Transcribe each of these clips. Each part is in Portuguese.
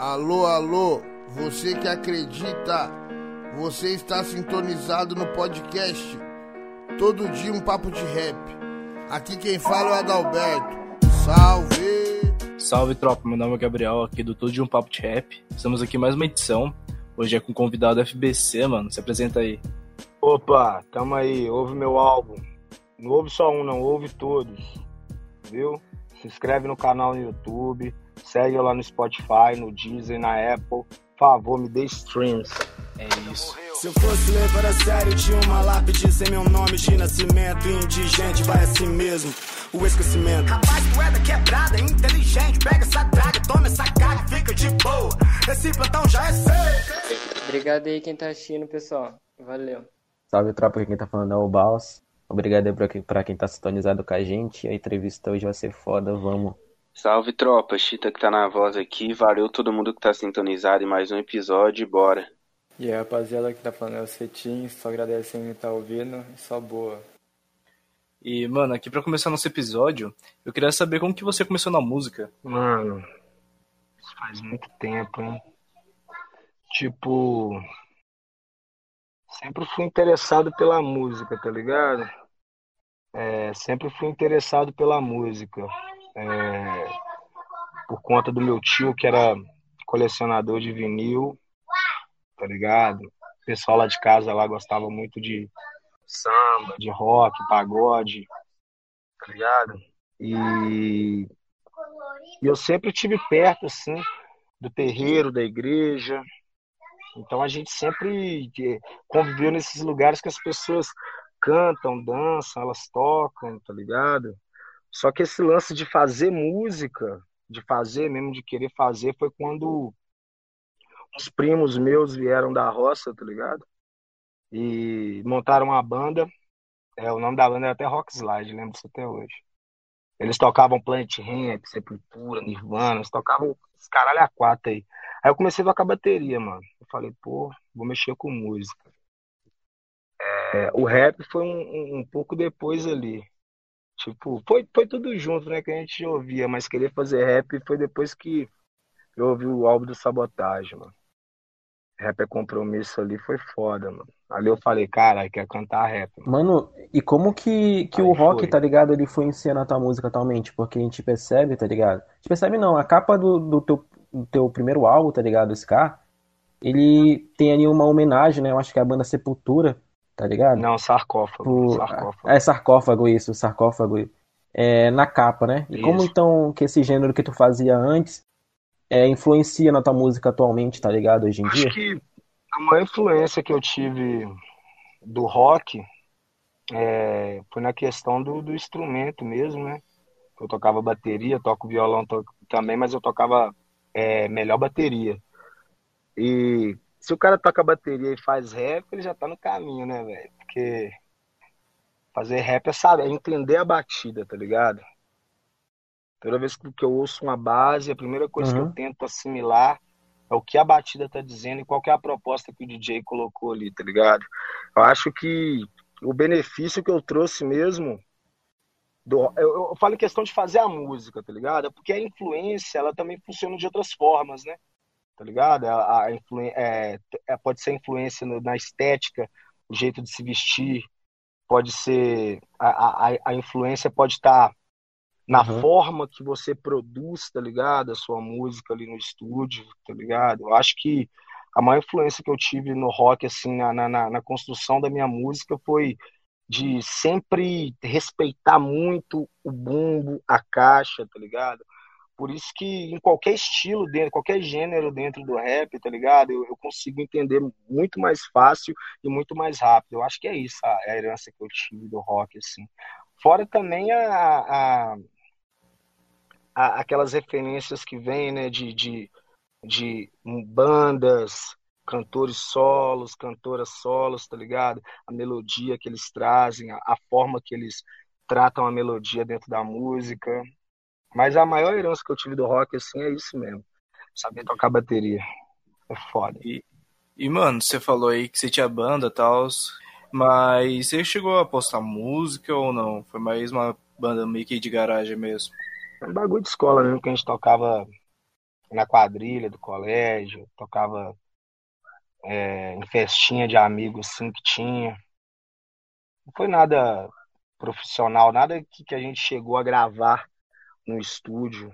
Alô, alô, você que acredita, você está sintonizado no podcast Todo dia um papo de rap. Aqui quem fala é o Adalberto. Salve! Salve tropa, meu nome é Gabriel, aqui do Todo dia um papo de rap. Estamos aqui mais uma edição. Hoje é com o convidado FBC, mano. Se apresenta aí. Opa, tamo aí, ouve meu álbum. Não ouve só um, não, ouve todos. Viu? Se inscreve no canal no YouTube, segue lá no Spotify, no Deezer, na Apple. Por favor, me dê streams. É isso. Se eu fosse levar a sério, tinha uma lápide sem meu nome de nascimento. Indigente, vai assim mesmo, o esquecimento. Rapaz, tu é da quebrada, inteligente. Pega essa draga, toma essa cara e fica de boa. Esse plantão já é seu. Obrigado aí quem tá assistindo, pessoal. Valeu. Salve tropa, quem tá falando é o Baus. Obrigado aí pra quem, pra quem tá sintonizado com a gente. A entrevista hoje vai ser foda, vamos. Salve tropa, Chita que tá na voz aqui. Valeu todo mundo que tá sintonizado em mais um episódio. Bora. E aí, rapaziada, que tá falando é o Cetim. Só agradecendo quem tá ouvindo e só boa. E, mano, aqui pra começar nosso episódio, eu queria saber como que você começou na música. Mano, isso faz muito tempo, hein? Tipo, sempre fui interessado pela música, tá ligado? É, sempre fui interessado pela música. É, por conta do meu tio, que era colecionador de vinil, tá ligado? O pessoal lá de casa lá gostava muito de samba, de rock, pagode, tá ligado? E, e eu sempre tive perto, assim, do terreiro, da igreja. Então a gente sempre conviveu nesses lugares que as pessoas cantam, dançam, elas tocam, tá ligado? Só que esse lance de fazer música, de fazer mesmo, de querer fazer, foi quando os primos meus vieram da roça, tá ligado? E montaram uma banda. É, o nome da banda era até Rock Slide, lembro disso até hoje. Eles tocavam Plant Ramp, Sepultura, Nirvana, eles tocavam esse caralho a quatro aí. Aí eu comecei a tocar bateria, mano. Eu falei, pô, vou mexer com música. É, o rap foi um, um, um, pouco depois ali. Tipo, foi, foi tudo junto, né? Que a gente ouvia, mas querer fazer rap foi depois que eu ouvi o álbum do Sabotagem, mano. Rap é compromisso ali, foi foda, mano. Ali eu falei, cara, quer cantar rap. Mano, mano e como que, que o rock, foi. tá ligado, ele influencia na tua música atualmente? Porque a gente percebe, tá ligado? A gente percebe não, a capa do, do, teu, do teu primeiro álbum, tá ligado, Scar, ele tem ali uma homenagem, né? Eu acho que é a banda Sepultura, tá ligado? Não, sarcófago. O, sarcófago. É sarcófago isso, sarcófago. É, na capa, né? E isso. como então que esse gênero que tu fazia antes é, influencia na tua música atualmente, tá ligado? Hoje em Acho dia? Acho que a maior influência que eu tive do rock é, foi na questão do, do, instrumento mesmo, né? Eu tocava bateria, toco violão to também, mas eu tocava é, melhor bateria. E se o cara toca bateria e faz rap, ele já tá no caminho, né, velho? Porque fazer rap é saber, é entender a batida, tá ligado? Toda vez que eu ouço uma base, a primeira coisa uhum. que eu tento assimilar é o que a batida tá dizendo e qual é a proposta que o DJ colocou ali, tá ligado? Eu acho que o benefício que eu trouxe mesmo do, eu, eu falo em questão de fazer a música, tá ligado? É porque a influência, ela também funciona de outras formas, né? Tá ligado? A, a é, é, pode ser influência no, na estética, o jeito de se vestir, pode ser a, a, a influência pode estar tá na uhum. forma que você produz, tá ligado? A sua música ali no estúdio, tá ligado? Eu acho que a maior influência que eu tive no rock, assim, na, na, na construção da minha música foi de sempre respeitar muito o bumbo, a caixa, tá ligado? Por isso que em qualquer estilo, dentro, qualquer gênero dentro do rap, tá ligado? Eu, eu, consigo entender muito mais fácil e muito mais rápido. Eu acho que é isso a, a herança que eu tive do rock, assim. Fora também a, a aquelas referências que vêm né, de, de, de bandas, cantores solos, cantoras solos, tá ligado? A melodia que eles trazem, a, a, forma que eles tratam a melodia dentro da música. Mas a maior herança que eu tive do rock, assim, é isso mesmo. Saber tocar bateria. É foda. E, e mano, você falou aí que você tinha banda e tal, mas você chegou a postar música ou não? Foi mais uma banda meio que de garagem mesmo? É um bagulho de escola mesmo, que a gente tocava na quadrilha do colégio, tocava é, em festinha de amigos assim que tinha. Não foi nada profissional, nada que, que a gente chegou a gravar no estúdio,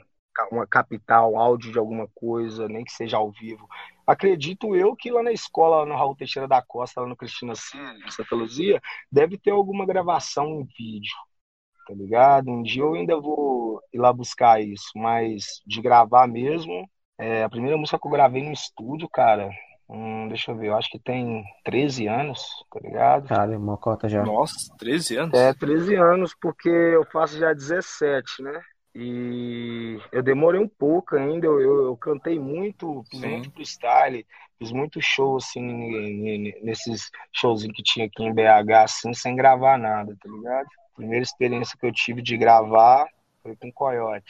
uma capital, áudio de alguma coisa, nem que seja ao vivo. Acredito eu que lá na escola, no Raul Teixeira da Costa, lá no Cristina C, em Santa Luzia, deve ter alguma gravação em vídeo, tá ligado? Um dia eu ainda vou ir lá buscar isso, mas de gravar mesmo, é, a primeira música que eu gravei no estúdio, cara, Hum, deixa eu ver, eu acho que tem 13 anos, tá ligado? Cara, uma cota já. Nossa, 13 anos? É, 13 anos, porque eu faço já 17, né? E eu demorei um pouco ainda, eu, eu, eu cantei muito, fiz Sim. muito freestyle, fiz muito show, assim, nesses showzinhos que tinha aqui em BH, assim, sem gravar nada, tá ligado? Primeira experiência que eu tive de gravar foi com Coyote.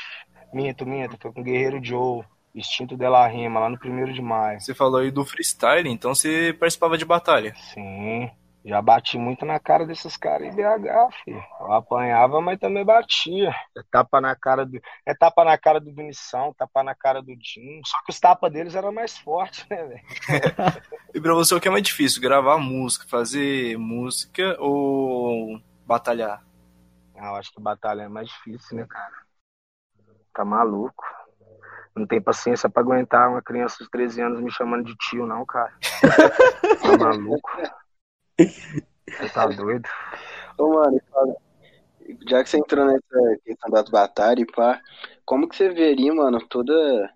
Minto, minto, foi com Guerreiro Joe. Instinto de la Rima, lá no primeiro de maio. Você falou aí do freestyle, então você participava de batalha. Sim, já bati muito na cara desses caras em BH, filho. Eu apanhava, mas também batia. É tapa na cara do, é tapa na cara do Benição, tapa na cara do Jim. Só que os tapas deles eram mais fortes, né, velho? e pra você, o que é mais difícil? Gravar música, fazer música ou batalhar? Ah, eu acho que batalha é mais difícil, né, cara? Tá maluco. Não tem paciência pra aguentar uma criança de 13 anos me chamando de tio, não, cara. tá maluco? Você tá doido? Ô, mano, já que você entrou nessa questão das batalhas, pá, como que você veria, mano, toda,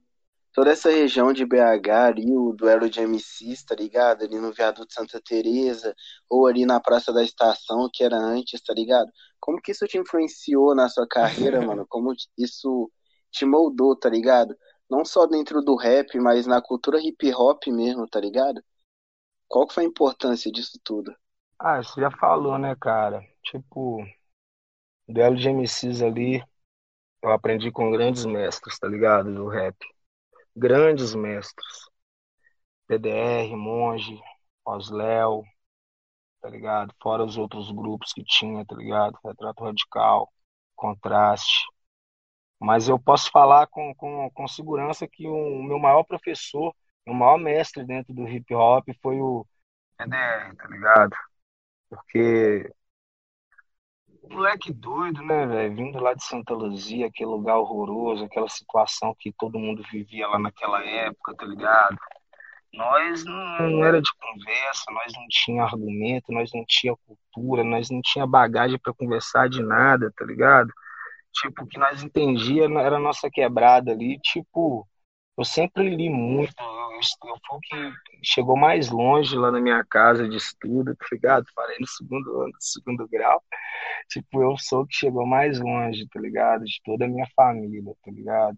toda essa região de BH ali, o duelo de MCs, tá ligado? Ali no viaduto Santa Teresa ou ali na Praça da Estação, que era antes, tá ligado? Como que isso te influenciou na sua carreira, mano? Como isso te moldou, tá ligado? não só dentro do rap, mas na cultura hip hop mesmo, tá ligado? Qual foi a importância disso tudo? Ah, você já falou, né, cara? Tipo, duelo de MCs ali, eu aprendi com grandes mestres, tá ligado? Do rap. Grandes mestres. PDR, Monge, Osléo, tá ligado? Fora os outros grupos que tinha, tá ligado? Retrato Radical, Contraste. Mas eu posso falar com, com, com segurança que o meu maior professor, o maior mestre dentro do hip hop foi o PDR, tá ligado? Porque moleque doido, né, velho? Vindo lá de Santa Luzia, aquele lugar horroroso, aquela situação que todo mundo vivia lá naquela época, tá ligado? Nós não, era de conversa, nós não tinha argumento, nós não tinha cultura, nós não tinha bagagem para conversar de nada, tá ligado? tipo, que nós entendia era a nossa quebrada ali, tipo, eu sempre li muito, eu, eu fui o que chegou mais longe lá na minha casa de estudo, tá ligado? Falei no segundo ano, segundo grau, tipo, eu sou o que chegou mais longe, tá ligado? De toda a minha família, tá ligado?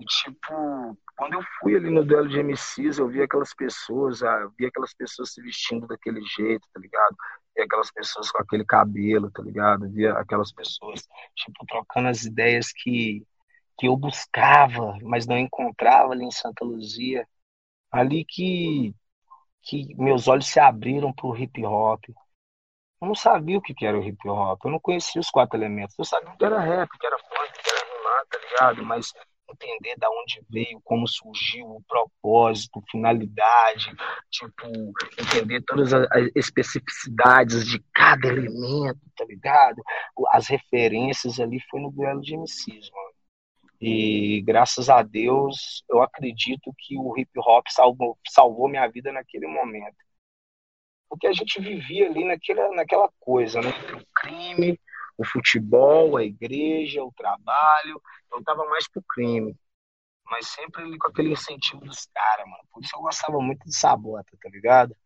E, tipo, quando eu fui ali no duelo de MCs, eu vi aquelas pessoas, ah, eu vi aquelas pessoas se vestindo daquele jeito, tá ligado? Vi aquelas pessoas com aquele cabelo, tá ligado? Vi aquelas pessoas, tipo, trocando as ideias que, que eu buscava, mas não encontrava ali em Santa Luzia. Ali que, que meus olhos se abriram pro hip hop. Eu não sabia o que era o hip hop, eu não conhecia os quatro elementos. Eu sabia que era rap, que era funk, que era rimar, tá ligado? Mas entender da onde veio, como surgiu, o propósito, finalidade, tipo, entender todas as especificidades de cada elemento, tá ligado? As referências ali foi no duelo de MCs, mano. E graças a Deus, eu acredito que o hip hop salvou, salvou minha vida naquele momento. Porque a gente vivia ali naquela, naquela coisa, né? O crime, o futebol, a igreja, o trabalho. Eu tava mais pro crime. Mas sempre ali com aquele incentivo dos caras, mano. Por isso eu gostava muito de Sabota, tá ligado?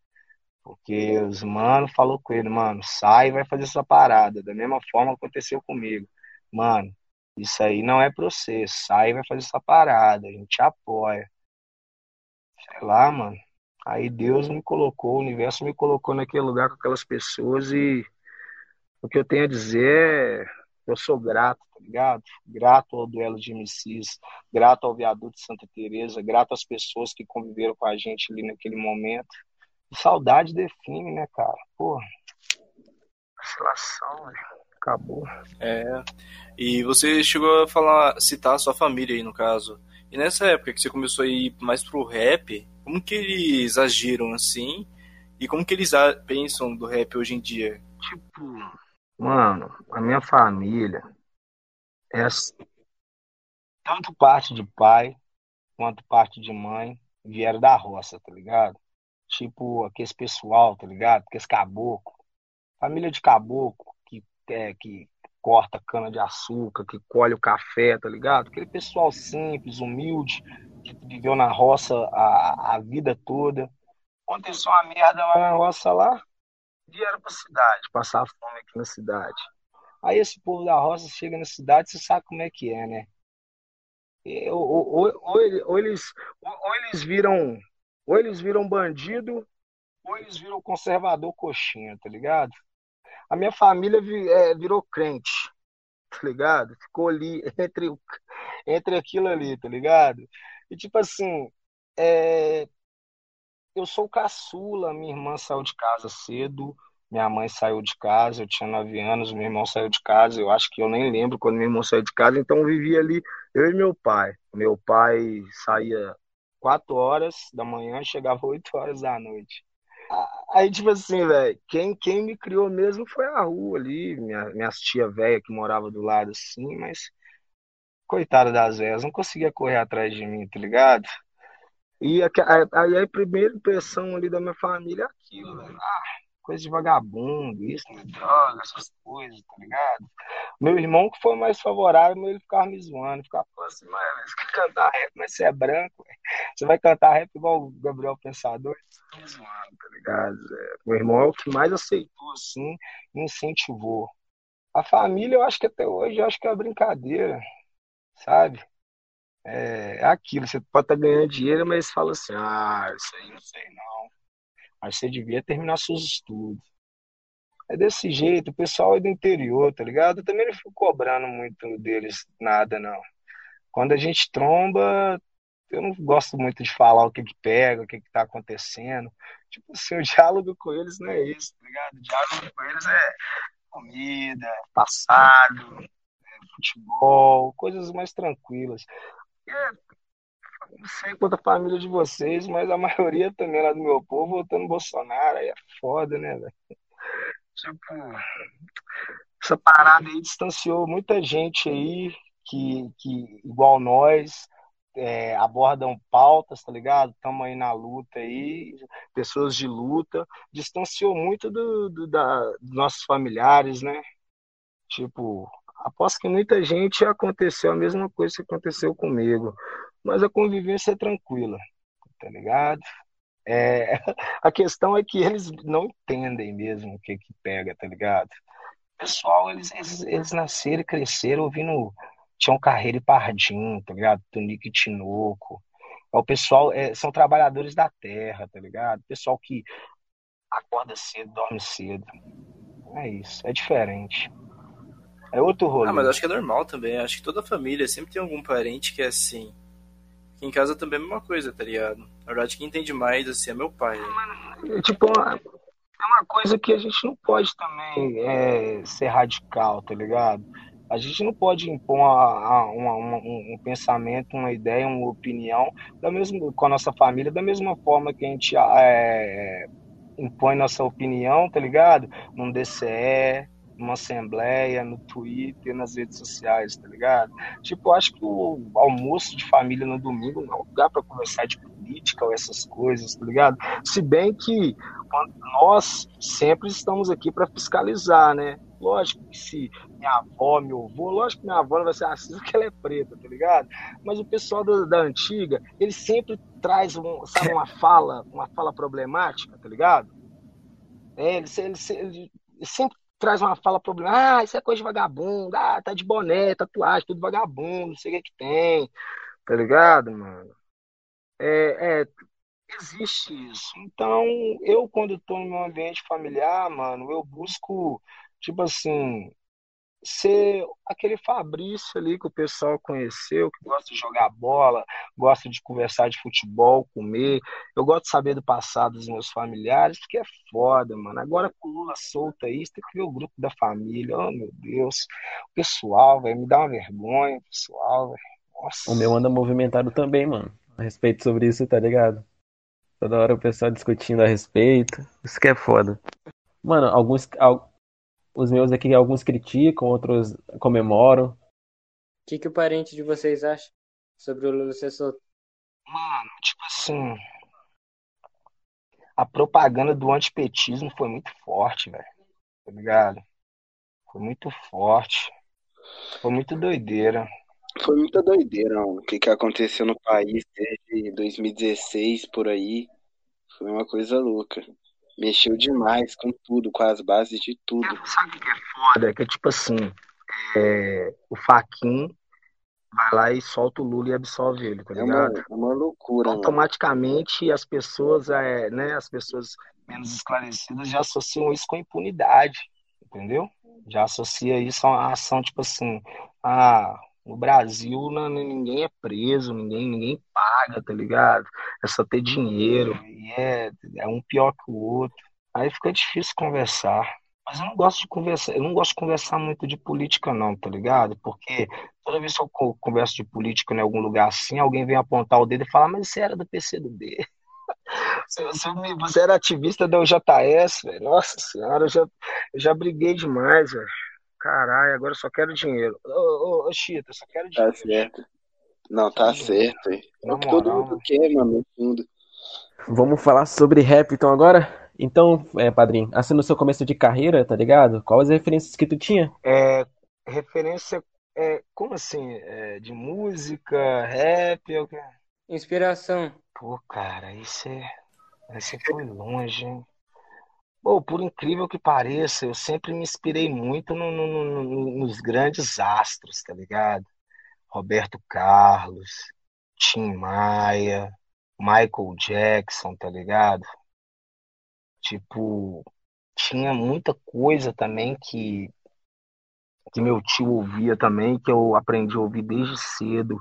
Porque os mano falou com ele, mano, sai e vai fazer sua parada. Da mesma forma aconteceu comigo. Mano, isso aí não é pra você. Sai e vai fazer sua parada. A gente apoia. Sei lá, mano. Aí Deus me colocou, o universo me colocou naquele lugar com aquelas pessoas e o que eu tenho a dizer é eu sou grato, tá ligado? Grato ao duelo de MCs, grato ao viaduto de Santa Teresa, grato às pessoas que conviveram com a gente ali naquele momento. saudade define, né, cara? Pô, vacilação, velho. Acabou. É. E você chegou a falar, citar a sua família aí, no caso. E nessa época que você começou a ir mais pro rap, como que eles agiram assim? E como que eles pensam do rap hoje em dia? Tipo, mano, a minha família é tanto parte de pai quanto parte de mãe vieram da roça, tá ligado? Tipo, aqueles pessoal, tá ligado? Aqueles caboclo. Família de caboclo é, que corta cana de açúcar, que colhe o café, tá ligado? Aquele pessoal simples, humilde, que viveu na roça a, a vida toda. Aconteceu uma merda lá na roça lá, vieram pra cidade, passar fome aqui na cidade. Aí esse povo da roça chega na cidade, você sabe como é que é, né? Ou, ou, ou, ou eles, ou eles viram ou eles viram bandido, ou eles viram conservador coxinha, tá ligado? A minha família é, virou crente, tá ligado? Ficou ali entre, entre aquilo ali, tá ligado? E tipo assim, é, eu sou caçula, minha irmã saiu de casa cedo, minha mãe saiu de casa, eu tinha nove anos, meu irmão saiu de casa, eu acho que eu nem lembro quando meu irmão saiu de casa, então eu vivia ali, eu e meu pai. Meu pai saía quatro horas da manhã, chegava oito horas da noite. Aí, tipo assim, velho, quem, quem me criou mesmo foi a rua ali, minha, minhas tia velha que morava do lado assim, mas coitada das velhas, não conseguia correr atrás de mim, tá ligado? E aí a primeira impressão ali da minha família é aquilo, velho. Ah, coisa de vagabundo, isso, droga, essas coisas, tá ligado? Meu irmão que foi mais favorável, ele ficava me zoando, ficava falando assim, mas você quer cantar rap, mas você é branco, você vai cantar rap igual o Gabriel Pensador, me zoando, tá ligado? É, meu irmão é o que mais aceitou, assim, incentivou. A família, eu acho que até hoje, eu acho que é uma brincadeira, sabe? É, é aquilo, você pode estar tá ganhando dinheiro, mas fala assim, ah, isso aí não sei não. Mas você devia terminar seus estudos. É desse jeito, o pessoal é do interior, tá ligado? Eu também não fico cobrando muito deles nada, não. Quando a gente tromba, eu não gosto muito de falar o que que pega, o que que tá acontecendo. Tipo assim, o diálogo com eles não é isso, tá ligado? O diálogo com eles é comida, passado, é futebol, coisas mais tranquilas. É, não sei quanto a família de vocês, mas a maioria também lá do meu povo votando Bolsonaro, aí é foda, né, velho? Tipo, essa parada aí distanciou muita gente aí que, que igual nós, é, abordam pautas, tá ligado? Estamos aí na luta aí, pessoas de luta, distanciou muito do, do da, dos nossos familiares, né? Tipo, aposto que muita gente aconteceu a mesma coisa que aconteceu comigo, mas a convivência é tranquila, tá ligado? É, a questão é que eles não entendem mesmo o que que pega, tá ligado? pessoal, eles, eles, eles nasceram e cresceram ouvindo Tião Carreiro e Pardinho, tá ligado? Tonico e Tinoco. É o pessoal, é, são trabalhadores da terra, tá ligado? Pessoal que acorda cedo, dorme cedo. É isso, é diferente. É outro rolê. Ah, mas acho que é normal também. Acho que toda família sempre tem algum parente que é assim. Aqui em casa também é a mesma coisa, tá ligado? Na verdade, quem entende mais, assim, é meu pai. É, tipo, é uma coisa que a gente não pode também é, ser radical, tá ligado? A gente não pode impor uma, uma, uma, um pensamento, uma ideia, uma opinião da mesma, com a nossa família da mesma forma que a gente é, impõe nossa opinião, tá ligado? Num DCE, numa assembleia, no Twitter, nas redes sociais, tá ligado? Tipo, acho que o almoço de família no domingo não é lugar para conversar de política ou essas coisas, tá ligado? Se bem que nós sempre estamos aqui para fiscalizar, né? Lógico que se minha avó, meu avô, lógico que minha avó não vai ser racista porque ela é preta, tá ligado? Mas o pessoal da, da antiga, ele sempre traz um, sabe, uma fala, uma fala problemática, tá ligado? É, ele, ele, ele, sempre traz uma fala problemática, ah, isso é coisa de vagabundo, ah, tá de boné, tatuagem, tudo vagabundo, não sei o que que tem, tá ligado, mano? É, é, existe isso. Então, eu quando estou no meu ambiente familiar, mano, eu busco, tipo assim, ser aquele Fabrício ali que o pessoal conheceu, que gosta de jogar bola, gosta de conversar de futebol, comer. Eu gosto de saber do passado dos meus familiares, porque é foda, mano. Agora com o Lula solta aí, você tem que ver o grupo da família. Oh, meu Deus. O pessoal, velho, me dá uma vergonha, pessoal, velho. Nossa. O meu anda movimentado também, mano. A respeito sobre isso, tá ligado? Toda hora o pessoal discutindo a respeito. Isso que é foda. Mano, alguns. al- Os meus aqui, alguns criticam, outros comemoram. O que, que o parente de vocês acha sobre o Lula ser solto? Mano, tipo assim. A propaganda do antipetismo foi muito forte, velho. Tá ligado? Foi muito forte. Foi muito doideira. Foi muita doideira, mano. O que, que aconteceu no país desde 2016 por aí. Foi uma coisa louca. Mexeu demais com tudo, com as bases de tudo. Sabe o que é foda? É que, tipo assim, é, o Faquin vai lá e solta o Lula e absolve ele, tá É uma, ligado? é uma loucura, mano. Automaticamente as pessoas, é, né, as pessoas menos esclarecidas já associam isso com impunidade, entendeu? Já associa isso a uma ação, tipo assim, ah, no Brasil não, ninguém é preso, ninguém, ninguém paga, tá ligado? É só ter dinheiro, e é, é um pior que o outro. Aí fica difícil conversar. Mas eu não gosto de conversar, eu não gosto de conversar muito de política, não, tá ligado? Porque toda vez que eu co- converso de política em algum lugar assim, alguém vem apontar o dedo e falar, mas você era do PCdoB. Você, você era ativista da UJS, velho. Nossa senhora, eu já, eu já briguei demais, velho. Caralho, agora eu só quero dinheiro. Ô, ô, ô Chita, eu só quero Tá dinheiro. certo. Não, tá certo. É o que todo mundo quer, mano, no fundo. Vamos falar sobre rap então agora? Então, é, padrinho, assim no seu começo de carreira, tá ligado? Quais as referências que tu tinha? É, referência, é, como assim? É, de música, rap? ou quê? Inspiração. Pô, cara, isso é. Você foi longe, hein? Pô, por incrível que pareça, eu sempre me inspirei muito no- no- no- no- nos grandes astros, tá ligado? Roberto Carlos, Tim Maia, Michael Jackson, tá ligado? Tipo, tinha muita coisa também que, que meu tio ouvia também, que eu aprendi a ouvir desde cedo,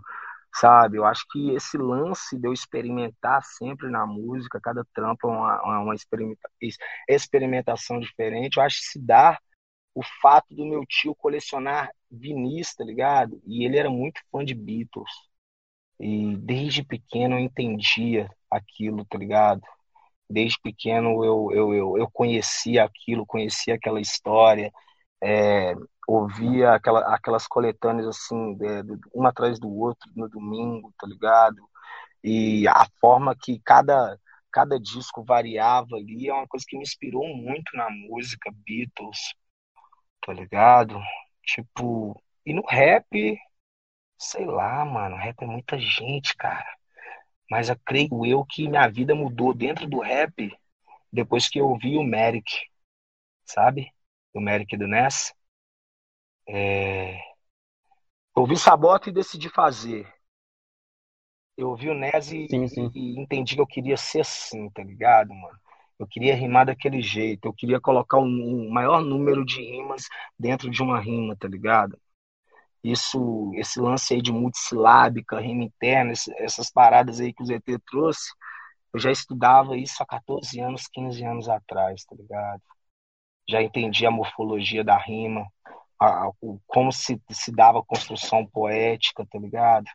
sabe? Eu acho que esse lance de eu experimentar sempre na música, cada trampo é uma, uma, uma experimenta- ex- experimentação diferente, eu acho que se dá o fato do meu tio colecionar vinis, tá ligado? E ele era muito fã de Beatles. E desde pequeno eu entendia aquilo, tá ligado? Desde pequeno eu, eu, eu, eu conhecia aquilo, conhecia aquela história, é, ouvia aquela, aquelas coletâneas assim, é, do- um atrás do outro no domingo, tá ligado? E a forma que cada, cada disco variava ali é uma coisa que me inspirou muito na música, Beatles, tá ligado? Tipo, e no rap, sei lá, mano, rap é muita gente, cara. Mas eu creio eu que minha vida mudou dentro do rap depois que eu ouvi o Merrick, sabe? O Merrick do Ness. É... Eu ouvi Sabota e decidi fazer. Eu ouvi o Ness e, Sim, sim. e- e entendi que eu queria ser assim, tá ligado, mano? Eu queria rimar daquele jeito, eu queria colocar um, um maior número de rimas dentro de uma rima, tá ligado? Isso, esse lance aí de multissilábica, rima interna, esse- essas paradas aí que o ZT trouxe, eu já estudava isso há 14 anos, 15 anos atrás, tá ligado? Já entendi a morfologia da rima, a- o, como se, se dava a construção poética, tá ligado?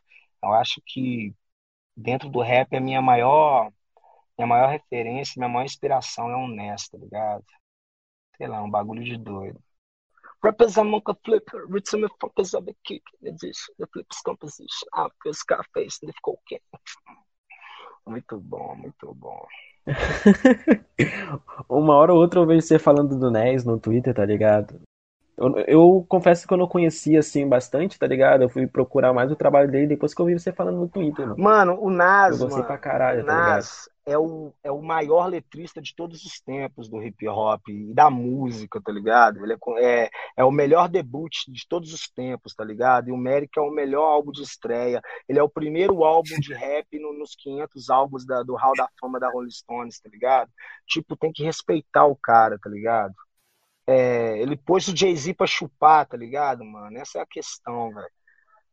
Eu acho que dentro do rap a minha maior, minha maior referência, minha maior inspiração é o Ness, tá ligado? Sei lá, um bagulho de doido. Rappers are mocha flipper, rhythm and focus of the kick, edition, the flips composition, I feel Scarface, the cocaine. Muito bom, muito bom. Uma hora ou outra eu vejo você falando do NES no Twitter, tá ligado? Eu, eu confesso que eu não conhecia assim bastante, tá ligado? Eu fui procurar mais o trabalho dele depois que eu vi você falando no Twitter, mano. Mano, o Nas, Eu gostei mano, pra caralho, o tá ligado? É o, é o maior letrista de todos os tempos do hip hop e da música, tá ligado? Ele é, é, é o melhor debut de todos os tempos, tá ligado? E o Merrick é o melhor álbum de estreia. Ele é o primeiro álbum de rap no- nos 500 álbuns da- do Hall da Fama da Rolling Stones, tá ligado? Tipo, tem que respeitar o cara, tá ligado? É, ele pôs o Jay-Z pra chupar, tá ligado, mano? Essa é a questão, velho.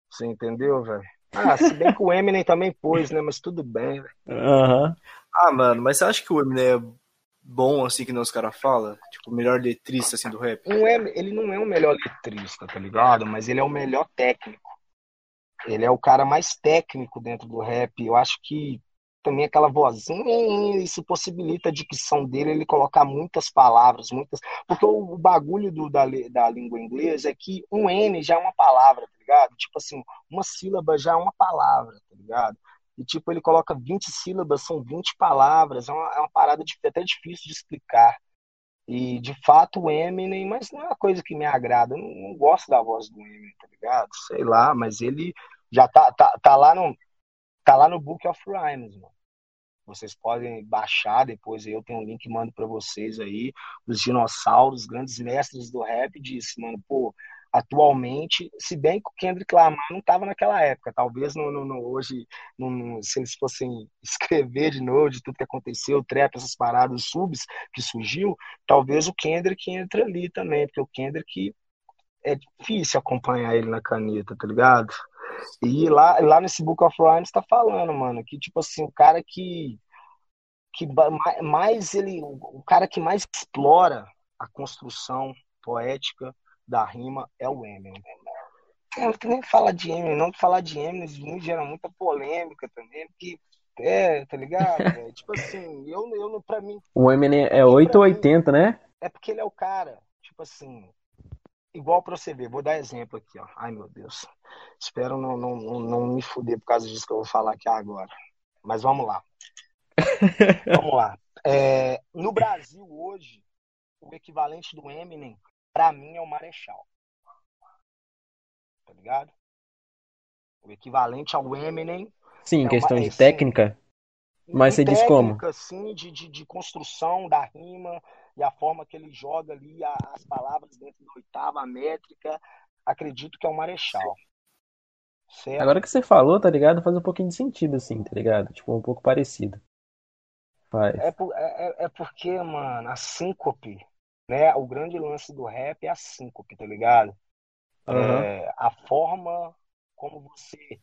Você entendeu, velho? Ah, se bem que o Eminem também pôs, né? Mas tudo bem, velho. Aham. Ah, mano, mas você acha que o Eminem é bom assim que não os caras falam? Tipo, o melhor letrista assim do rap? Não é, ele não é o melhor letrista, tá ligado? Mas ele é o melhor técnico. ele é o cara mais técnico dentro do rap. Eu acho que também aquela vozinha, isso possibilita a dicção dele, ele colocar muitas palavras, muitas. Porque o bagulho do, da, da língua inglesa é que um N já é uma palavra, tá ligado? Tipo assim, uma sílaba já é uma palavra, tá ligado? E tipo, ele coloca 20 sílabas, são 20 palavras, é uma, é uma parada de, até difícil de explicar. E de fato o Eminem, mas não é uma coisa que me agrada, eu não, não gosto da voz do Eminem, tá ligado? Sei lá, mas ele já tá, tá, tá lá no tá lá no Book of Rhymes, mano. Vocês podem baixar depois, eu tenho um link mando para vocês aí, os dinossauros, grandes mestres do rap disse, mano, pô, atualmente, se bem que o Kendrick Lamar não estava naquela época, talvez no, no, no hoje, no, se eles fossem escrever de novo de tudo que aconteceu, trap, essas paradas, subs que surgiu, talvez o Kendrick entre ali também, porque o Kendrick é difícil acompanhar ele na caneta, tá ligado? E lá, lá nesse Book of Rhymes está falando, mano, que tipo assim, o cara que que mais ele, o cara que mais explora a construção poética da rima é o Eminem. Não tem nem falar de Eminem, não falar de Eminem gera muita polêmica também, porque é, tá ligado? É, tipo assim, eu, eu pra mim. O Eminem é 8 ou 80, né? É porque ele é o cara, tipo assim, igual pra você ver, vou dar exemplo aqui, ó. Ai meu Deus. Espero não, não, não me fuder por causa disso que eu vou falar aqui agora. Mas vamos lá. vamos lá. É, no Brasil hoje, o equivalente do Eminem para mim é o Marechal. Tá ligado? O equivalente ao Eminem. Sim, é questão uma, de é, técnica. Sim, mas você técnica, diz como? Sim, de, de, de, construção da rima e a forma que ele joga ali as palavras dentro da oitava métrica. Acredito que é o Marechal. Certo? Agora que você falou, tá ligado? Faz um pouquinho de sentido, assim, tá ligado? Tipo, um pouco parecido. Faz. É, por, é, é, é porque, mano, a síncope né? O grande lance do rap é a síncope, tá ligado? Uhum. É, a forma como você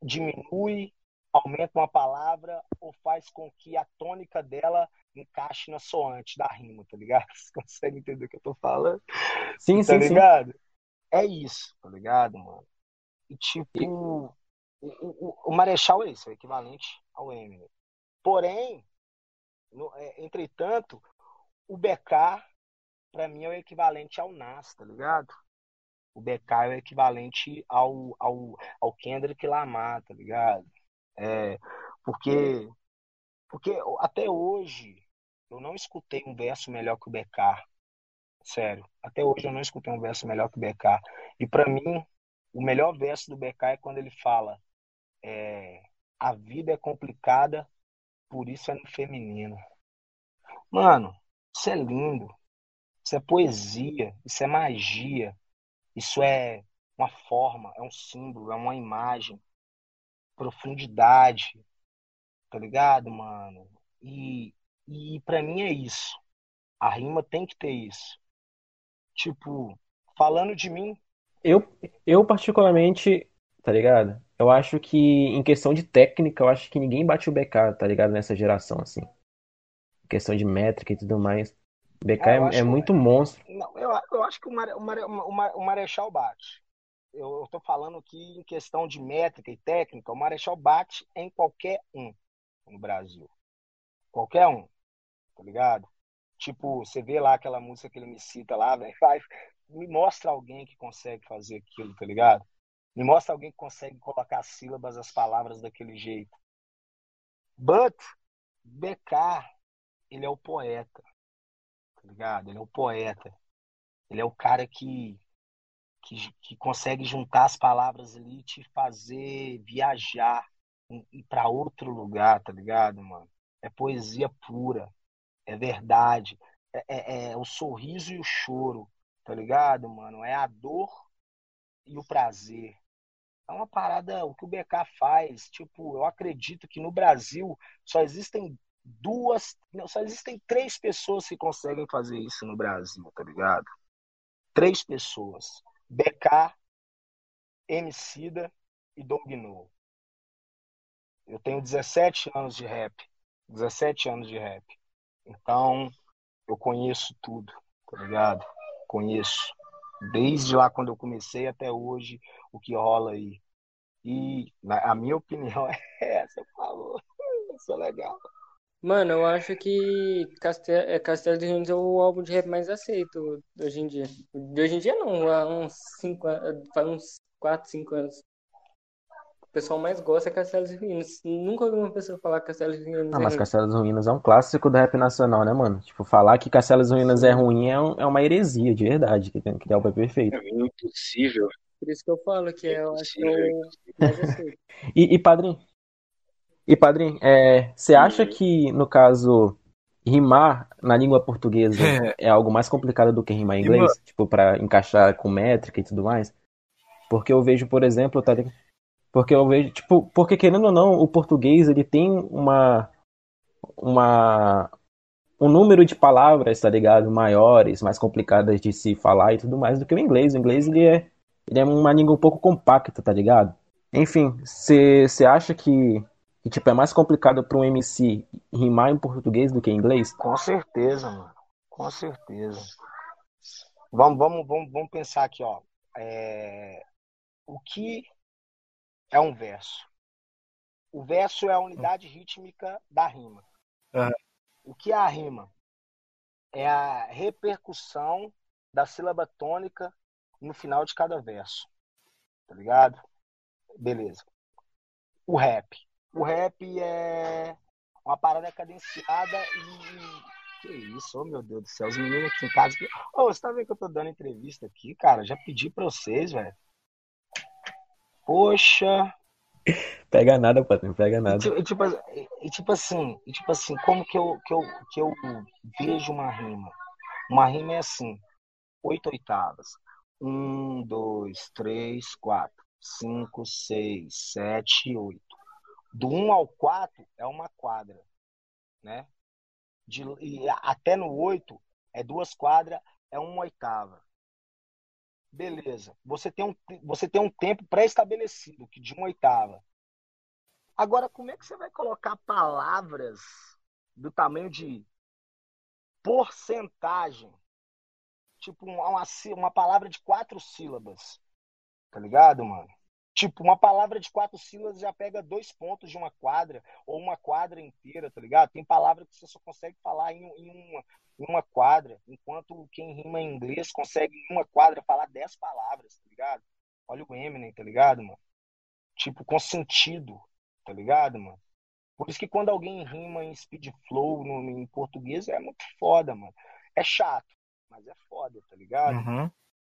diminui, aumenta uma palavra ou faz com que a tônica dela encaixe na soante da rima, tá ligado? Você consegue entender o que eu tô falando? Sim, tá sim, ligado? Sim. É isso, tá ligado, mano? E tipo, o, o, o Marechal é isso, é equivalente ao Eminem. Porém, no, é, entretanto, o BK, para mim, é o equivalente ao Nas, tá ligado? O BK é o equivalente ao, ao, ao Kendrick Lamar, tá ligado? É, porque, porque até hoje eu não escutei um verso melhor que o BK. Sério, até hoje eu não escutei um verso melhor que o BK. E para mim, o melhor verso do BK é quando ele fala: é, a vida é complicada, por isso é no feminino. Mano, isso é lindo. Isso é poesia. Isso é magia. Isso é uma forma, é um símbolo, é uma imagem. Profundidade. Tá ligado, mano? E, e para mim é isso. A rima tem que ter isso. Tipo, falando de mim. Eu, eu particularmente, tá ligado? Eu acho que, em questão de técnica, eu acho que ninguém bate o BK, tá ligado? Nessa geração, assim questão de métrica e tudo mais. BK é, é, é muito que... monstro. Não, eu, eu acho que o, Mare, o, Mare, o Marechal bate. Eu estou falando aqui em questão de métrica e técnica, o Marechal bate em qualquer um no Brasil. Qualquer um, tá ligado? Tipo, você vê lá aquela música que ele me cita lá, velho, me mostra alguém que consegue fazer aquilo, tá ligado? Me mostra alguém que consegue colocar as sílabas, as palavras daquele jeito. But, BK ele é o poeta, tá ligado? Ele é o poeta. Ele é o cara que, que, que consegue juntar as palavras ali e te fazer viajar e para outro lugar, tá ligado, mano? É poesia pura, é verdade, é, é, é o sorriso e o choro, tá ligado, mano? É a dor e o prazer. É uma parada, o que o BK faz, tipo, eu acredito que no Brasil só existem duas. Não, só existem três pessoas que conseguem fazer isso no Brasil, tá ligado? Três pessoas. BK, Emicida e Doug No. Eu tenho 17 anos de rap. 17 anos de rap. Então, eu conheço tudo, tá ligado? Conheço. Desde lá quando eu comecei até hoje, o que rola aí. E a minha opinião é essa, por favor. Isso é legal. Mano, eu acho que Castelo, é, Castelo de é o álbum de rap mais aceito hoje em dia. De hoje em dia não, há uns 5 faz uns 4, 5 anos. O pessoal mais gosta é Castelo de Ruínas. Nunca ouvi uma pessoa falar que Castelo de Ruínas Ah, é mas ruim. Castelo das Ruínas é um clássico do rap nacional, né, mano? Tipo, falar que Castelo das Ruínas é ruim é, um- é uma heresia, de verdade, que, tem- que é o perfeito. É impossível. Por isso que eu falo que é, eu acho que é o mais aceito. E, e padrinho, e padrinho, é, você acha que, no caso, rimar na língua portuguesa é algo mais complicado do que rimar em Rima- inglês? Tipo, pra encaixar com métrica e tudo mais? Porque eu vejo, por exemplo, tá ligado? Porque eu vejo, tipo, porque querendo ou não, o português, ele tem uma, uma, um número de palavras, tá ligado? Maiores, mais complicadas de se falar e tudo mais do que o inglês. O inglês, ele é, ele é uma língua um pouco compacta, tá ligado? Enfim, você acha que, que tipo, é mais complicado para um MC rimar em português do que em inglês? Com certeza, mano. Com certeza. Vamos, vamos, vamos, vamos pensar aqui, ó. É, O que é um verso? O verso é a unidade rítmica da rima. Aham. O que é a rima? É a repercussão da sílaba tônica no final de cada verso. Tá ligado? Beleza. O rap. O rap é uma parada cadenciada e. Que isso, oh meu Deus do céu, os meninos aqui em casa. Ô, você tá vendo que eu tô dando entrevista aqui, cara? Já pedi pra vocês, velho. Poxa. Pega nada, padrinho, pega nada. e tipo, e tipo assim, e tipo assim, como que eu, que eu, que eu vejo uma rima? Uma rima é assim, oito oitavas. Um, dois, três, quatro, cinco, seis, sete, oito. Do um ao quatro é uma quadra, né? De, e até no oito é duas quadras, é uma oitava. Beleza. Você tem um, você tem um tempo pré-estabelecido, de uma oitava. Agora, como é que você vai colocar palavras do tamanho de porcentagem? Tipo, uma, uma palavra de quatro sílabas. Tá ligado, mano? Tipo, uma palavra de quatro sílabas já pega dois pontos de uma quadra, ou uma quadra inteira, tá ligado? Tem palavra que você só consegue falar em, em uma, em uma quadra, enquanto quem rima em inglês consegue em uma quadra falar dez palavras, tá ligado? Olha o Eminem, tá ligado, mano? Tipo, com sentido, tá ligado, mano? Por isso que quando alguém rima em speed flow no, em português é muito foda, mano. É chato, mas é foda, tá ligado? Uhum.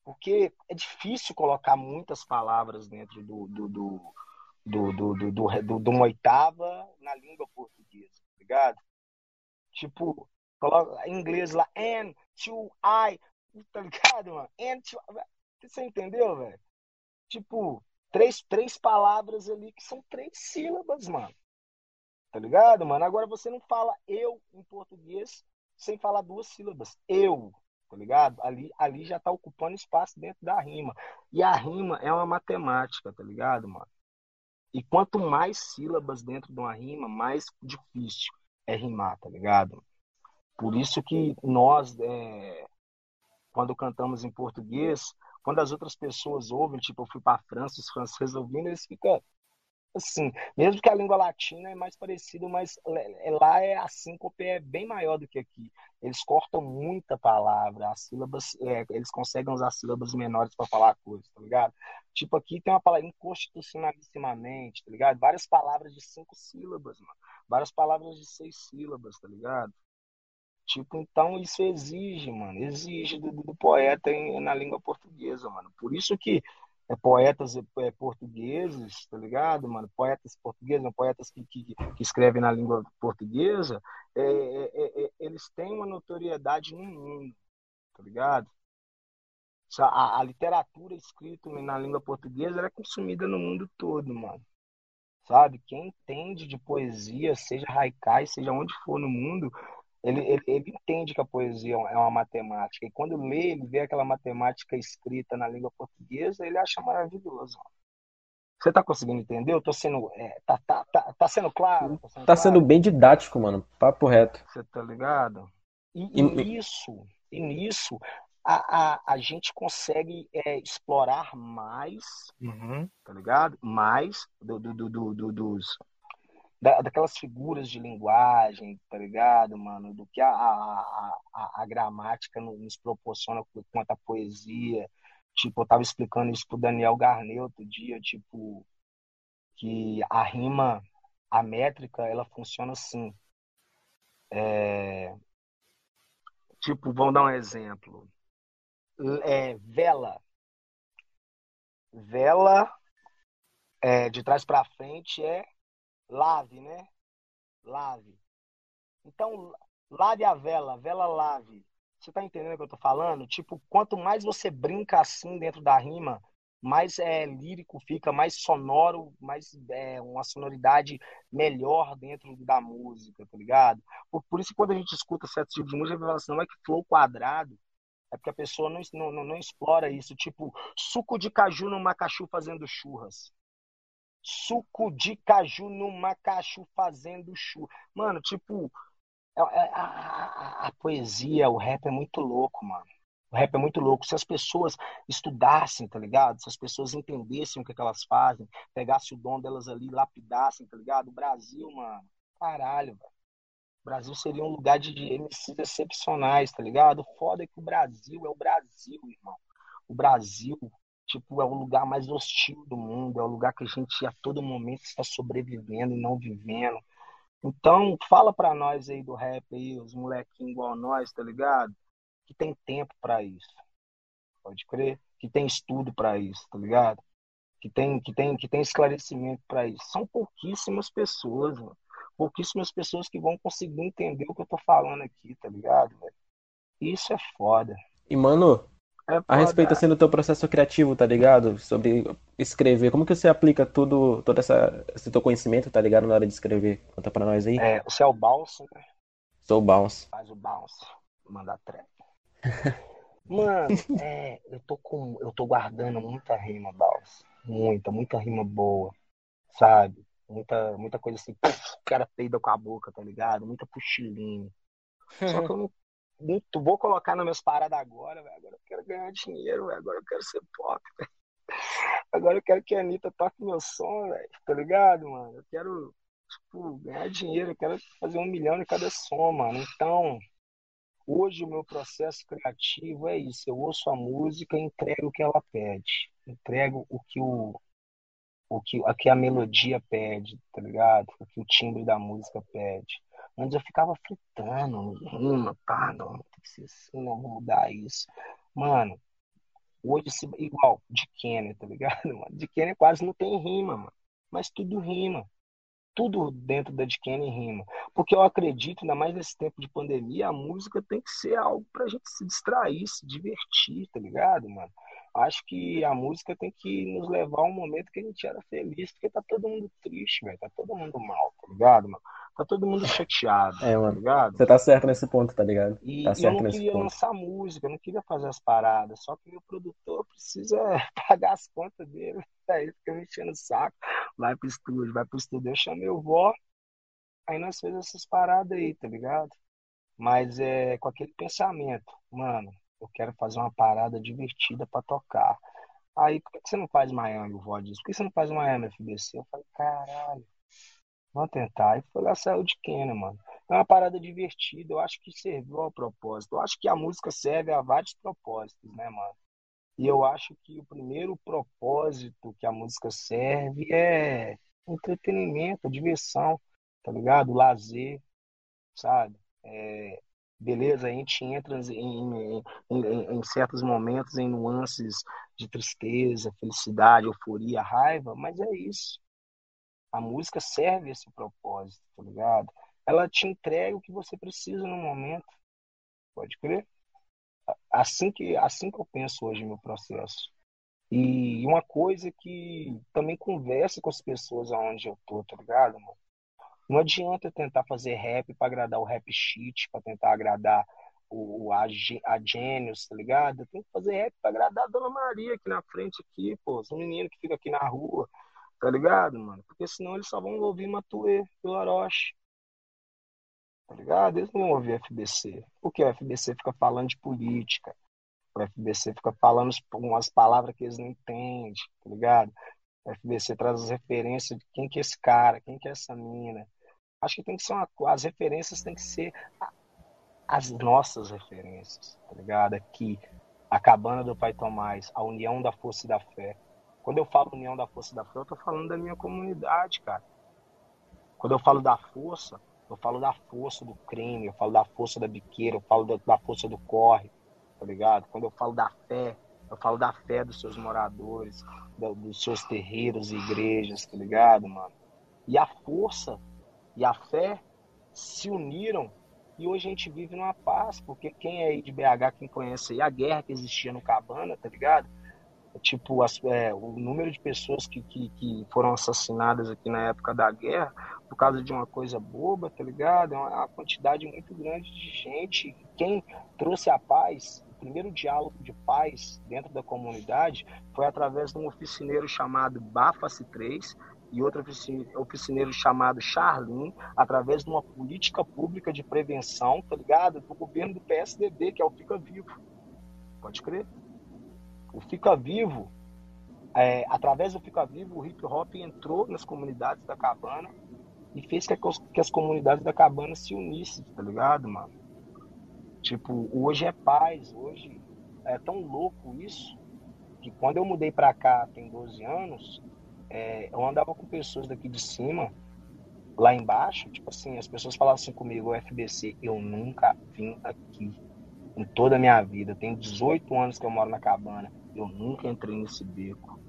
Porque é difícil colocar muitas palavras dentro do, do, do, do, do, do, do, do- de uma oitava na língua portuguesa, tá ligado? Tipo, coloca em inglês lá, and, to, I, tá ligado, mano? And, to, você entendeu, velho? Tipo, três, três palavras ali que são três sílabas, mano. Tá ligado, mano? Agora você não fala eu em português sem falar duas sílabas. Eu, tá ligado? Ali, ali já tá ocupando espaço dentro da rima. E a rima é uma matemática, tá ligado, mano? E quanto mais sílabas dentro de uma rima, mais difícil é rimar, tá ligado? Por isso que nós, é, quando cantamos em português, quando as outras pessoas ouvem, tipo, eu fui pra França, os franceses ouvindo, eles ficam assim, mesmo que a língua latina é mais parecida, mas é- lá é a síncope é bem maior do que aqui. Eles cortam muita palavra, as sílabas, é, eles conseguem usar sílabas menores para falar coisas, tá ligado? Tipo, aqui tem uma palavra inconstitucionalissimamente, tá ligado? Várias palavras de cinco sílabas, mano. Várias palavras de seis sílabas, tá ligado? Tipo, então isso exige, mano, exige do, do poeta em- na língua portuguesa, mano. Por isso que é, poetas é, portugueses, tá ligado, mano? Poetas portugueses, não, poetas que, que, que escrevem na língua portuguesa, é, é, é, eles têm uma notoriedade no mundo, tá ligado? A, a literatura escrita na língua portuguesa é consumida no mundo todo, mano. Sabe? Quem entende de poesia, seja haikai, seja onde for no mundo, ele, ele, ele entende que a poesia é uma matemática. E quando lê, ele vê aquela matemática escrita na língua portuguesa, ele acha maravilhoso. Você tá conseguindo entender? Eu tô sendo. É, tá, tá, tá, tá sendo claro? Tá sendo, Tá sendo bem didático, mano. Papo reto. Você tá ligado? E, E- e nisso, e nisso, a, a, a gente consegue é, explorar mais, Uhum. tá ligado? Mais do, do, do, do- do- dos, da- daquelas figuras de linguagem, tá ligado, mano? Do que a, a, a, a- gramática no- nos proporciona quanto à poesia. Tipo, eu tava explicando isso pro Daniel Garnet outro dia, tipo, que a rima, a métrica, ela funciona assim. É, tipo, vamos dar um exemplo. É, vela. Vela é, de trás para frente é lave, né? Lave. Então, lave a vela, vela lave. Você tá entendendo o que eu tô falando? Tipo, quanto mais você brinca assim dentro da rima, mais é, lírico fica, mais sonoro, mais é, uma sonoridade melhor dentro da música, tá ligado? Por, por isso que quando a gente escuta certos tipos de música, a gente fala assim, não é que flow quadrado, é porque a pessoa não, não, não, explora isso. Tipo, suco de caju no macachu fazendo churras. Suco de caju no macachu fazendo churras. Mano, tipo, é- é- a, a- a poesia, o rap é muito louco, mano. O rap é muito louco. Se as pessoas estudassem, tá ligado? Se as pessoas entendessem o que, que elas fazem, pegassem o dom delas ali, lapidassem, tá ligado? O Brasil, mano, caralho, velho. O Brasil seria um lugar de, de MCs excepcionais, tá ligado? Foda é que o Brasil é o Brasil, irmão. O Brasil, tipo, é o lugar mais hostil do mundo, é o lugar que a gente a todo momento está sobrevivendo e não vivendo. Então, fala pra nós aí do rap aí, os molequinhos igual nós, tá ligado? Que tem tempo pra isso. Pode crer? Que tem estudo pra isso, tá ligado? Que tem, que tem, que tem esclarecimento pra isso. São pouquíssimas pessoas, mano. Pouquíssimas pessoas que vão conseguir entender o que eu tô falando aqui, tá ligado, velho? Isso é foda. E, mano, É a respeito assim do teu processo criativo, tá ligado? Sobre escrever, como que você aplica tudo, todo essa, esse teu conhecimento, tá ligado? Na hora de escrever? Conta pra nós aí. É, você é o Balso, né? Sou Bounce. Faz o bounce, manda trap. Mano, é, eu tô com, eu tô guardando muita rima, bounce. Muita, muita rima boa, sabe? Muita, muita coisa assim, puf, o cara peida com a boca, tá ligado? Muita puxilinha. Só que eu não, tô- vou colocar nas minhas paradas agora. Agora eu quero ganhar dinheiro. Agora eu quero ser pop. Agora eu quero que a Anitta toque meu som. Tá ligado, mano? Eu quero, tipo, ganhar dinheiro. Eu quero fazer um milhão em cada som, mano. Então, hoje o meu processo criativo é isso. Eu ouço a música e entrego o que ela pede. Entrego o que o, o que, a que a melodia pede, tá ligado? O que o timbre da música pede. Antes eu ficava fritando, rima, pá, não, tem que ser assim, não, vou mudar isso. Mano, hoje, igual, de Kenner, tá ligado, mano? De Kenner quase não tem rima, mano. Mas tudo rima. Tudo dentro da de Kenner rima. Porque eu acredito, ainda mais nesse tempo de pandemia, a música tem que ser algo pra gente se distrair, se divertir, tá ligado, mano? Acho que a música tem que nos levar a um momento que a gente era feliz, porque tá todo mundo triste, velho. Tá todo mundo mal, tá ligado, mano? Tá todo mundo chateado, É, tá mano. ligado? Você tá certo nesse ponto, tá ligado? E Tá eu certo não nesse queria ponto. lançar música, eu não queria fazer as paradas, só que meu produtor precisa pagar as contas dele. Aí ele fica me enchendo o saco. Vai pro estúdio, vai pro estúdio. Eu chamei o vó, aí nós fizemos essas paradas aí, tá ligado? Mas é com aquele pensamento, mano, eu quero fazer uma parada divertida pra tocar. Aí, por que você não faz Miami? O vó disse, por que você não faz Miami FBC? Eu falei, caralho, vamos tentar. Aí foi lá, saiu de Kena, mano. É uma parada divertida, eu acho que serviu ao propósito. Eu acho que a música serve a vários propósitos, né, mano? E eu acho que o primeiro propósito que a música serve é entretenimento, diversão, tá ligado? Lazer, sabe? É, beleza, a gente entra em, em, em, em certos momentos em nuances de tristeza, felicidade, euforia, raiva, mas é isso. A música serve esse propósito, tá ligado? Ela te entrega o que você precisa no momento. Pode crer? Assim que, assim que eu penso hoje no meu processo. E uma coisa que também conversa com as pessoas aonde eu tô, tá ligado, mano? Não adianta tentar fazer rap para agradar o rap shit, para tentar agradar o, a, a Genius, tá ligado? Tenho que fazer rap para agradar a Dona Maria aqui na frente, aqui, pô, os meninos que ficam aqui na rua, tá ligado, mano? Porque senão eles só vão ouvir Matuê pelo Orochi. Tá ligado? Eles não vão ouvir FBC. Porque o FBC fica falando de política. O FBC fica falando umas palavras que eles não entendem, tá ligado? O FBC traz as referências de quem que é esse cara, quem que é essa mina. Acho que tem que ser uma, as referências tem que ser as nossas referências, tá ligado? Aqui, a cabana do Pai Tomás, a união da força e da fé. Quando eu falo união da força e da fé, eu tô falando da minha comunidade, cara. Quando eu falo da força, eu falo da força do crime, eu falo da força da biqueira, eu falo da, da força do corre, tá ligado? Quando eu falo da fé, eu falo da fé dos seus moradores, dos seus terreiros e igrejas, tá ligado, mano? E a força e a fé se uniram e hoje a gente vive numa paz, porque quem é de BH, quem conhece aí a guerra que existia no Cabana, tá ligado? Tipo, as, é, o número de pessoas que, que, que, foram assassinadas aqui na época da guerra por causa de uma coisa boba, tá ligado? É uma, uma quantidade muito grande de gente. Quem trouxe a paz, o primeiro diálogo de paz dentro da comunidade foi através de um oficineiro chamado Baface 3, e outro oficineiro chamado Charlin, através de uma política pública de prevenção, tá ligado? Do governo do PSDB, que é o Fica Vivo. Pode crer. O Fica Vivo, é, através do Fica Vivo, o hip hop entrou nas comunidades da cabana e fez que, que as comunidades da cabana se unissem, tá ligado, mano? Tipo, hoje é paz, hoje é tão louco isso que quando eu mudei pra cá tem 12 anos, é, eu andava com pessoas daqui de cima, lá embaixo, tipo assim, as pessoas falavam assim comigo, FBC, eu nunca vim aqui em toda a minha vida. Tem 18 anos que eu moro na cabana. Eu nunca entrei nesse beco.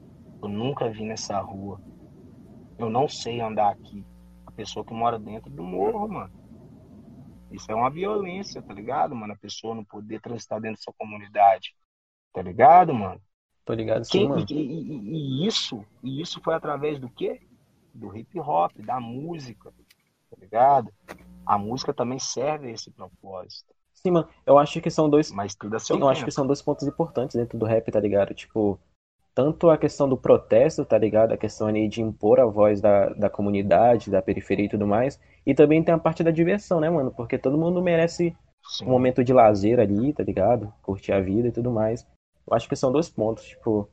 Eu nunca vim nessa rua. Eu não sei andar aqui. A pessoa que mora dentro do morro, mano. Isso é uma violência, tá ligado, mano? A pessoa não poder transitar dentro da sua comunidade. Tá ligado, mano? Tô ligado sim, Quem, mano. E, e, e, isso, e isso foi através do quê? Do hip hop, da música, tá ligado? A música também serve a esse propósito. Sim, mano. Eu acho que são dois. Mas tudo seu Sim, tempo. eu acho que são dois pontos importantes dentro do rap, tá ligado? Tipo, tanto a questão do protesto, tá ligado? A questão ali de impor a voz da, da comunidade, da periferia e tudo mais. E também tem a parte da diversão, né, mano? Porque todo mundo merece Sim. um momento de lazer ali, tá ligado? Curtir a vida e tudo mais. Eu acho que são dois pontos, tipo.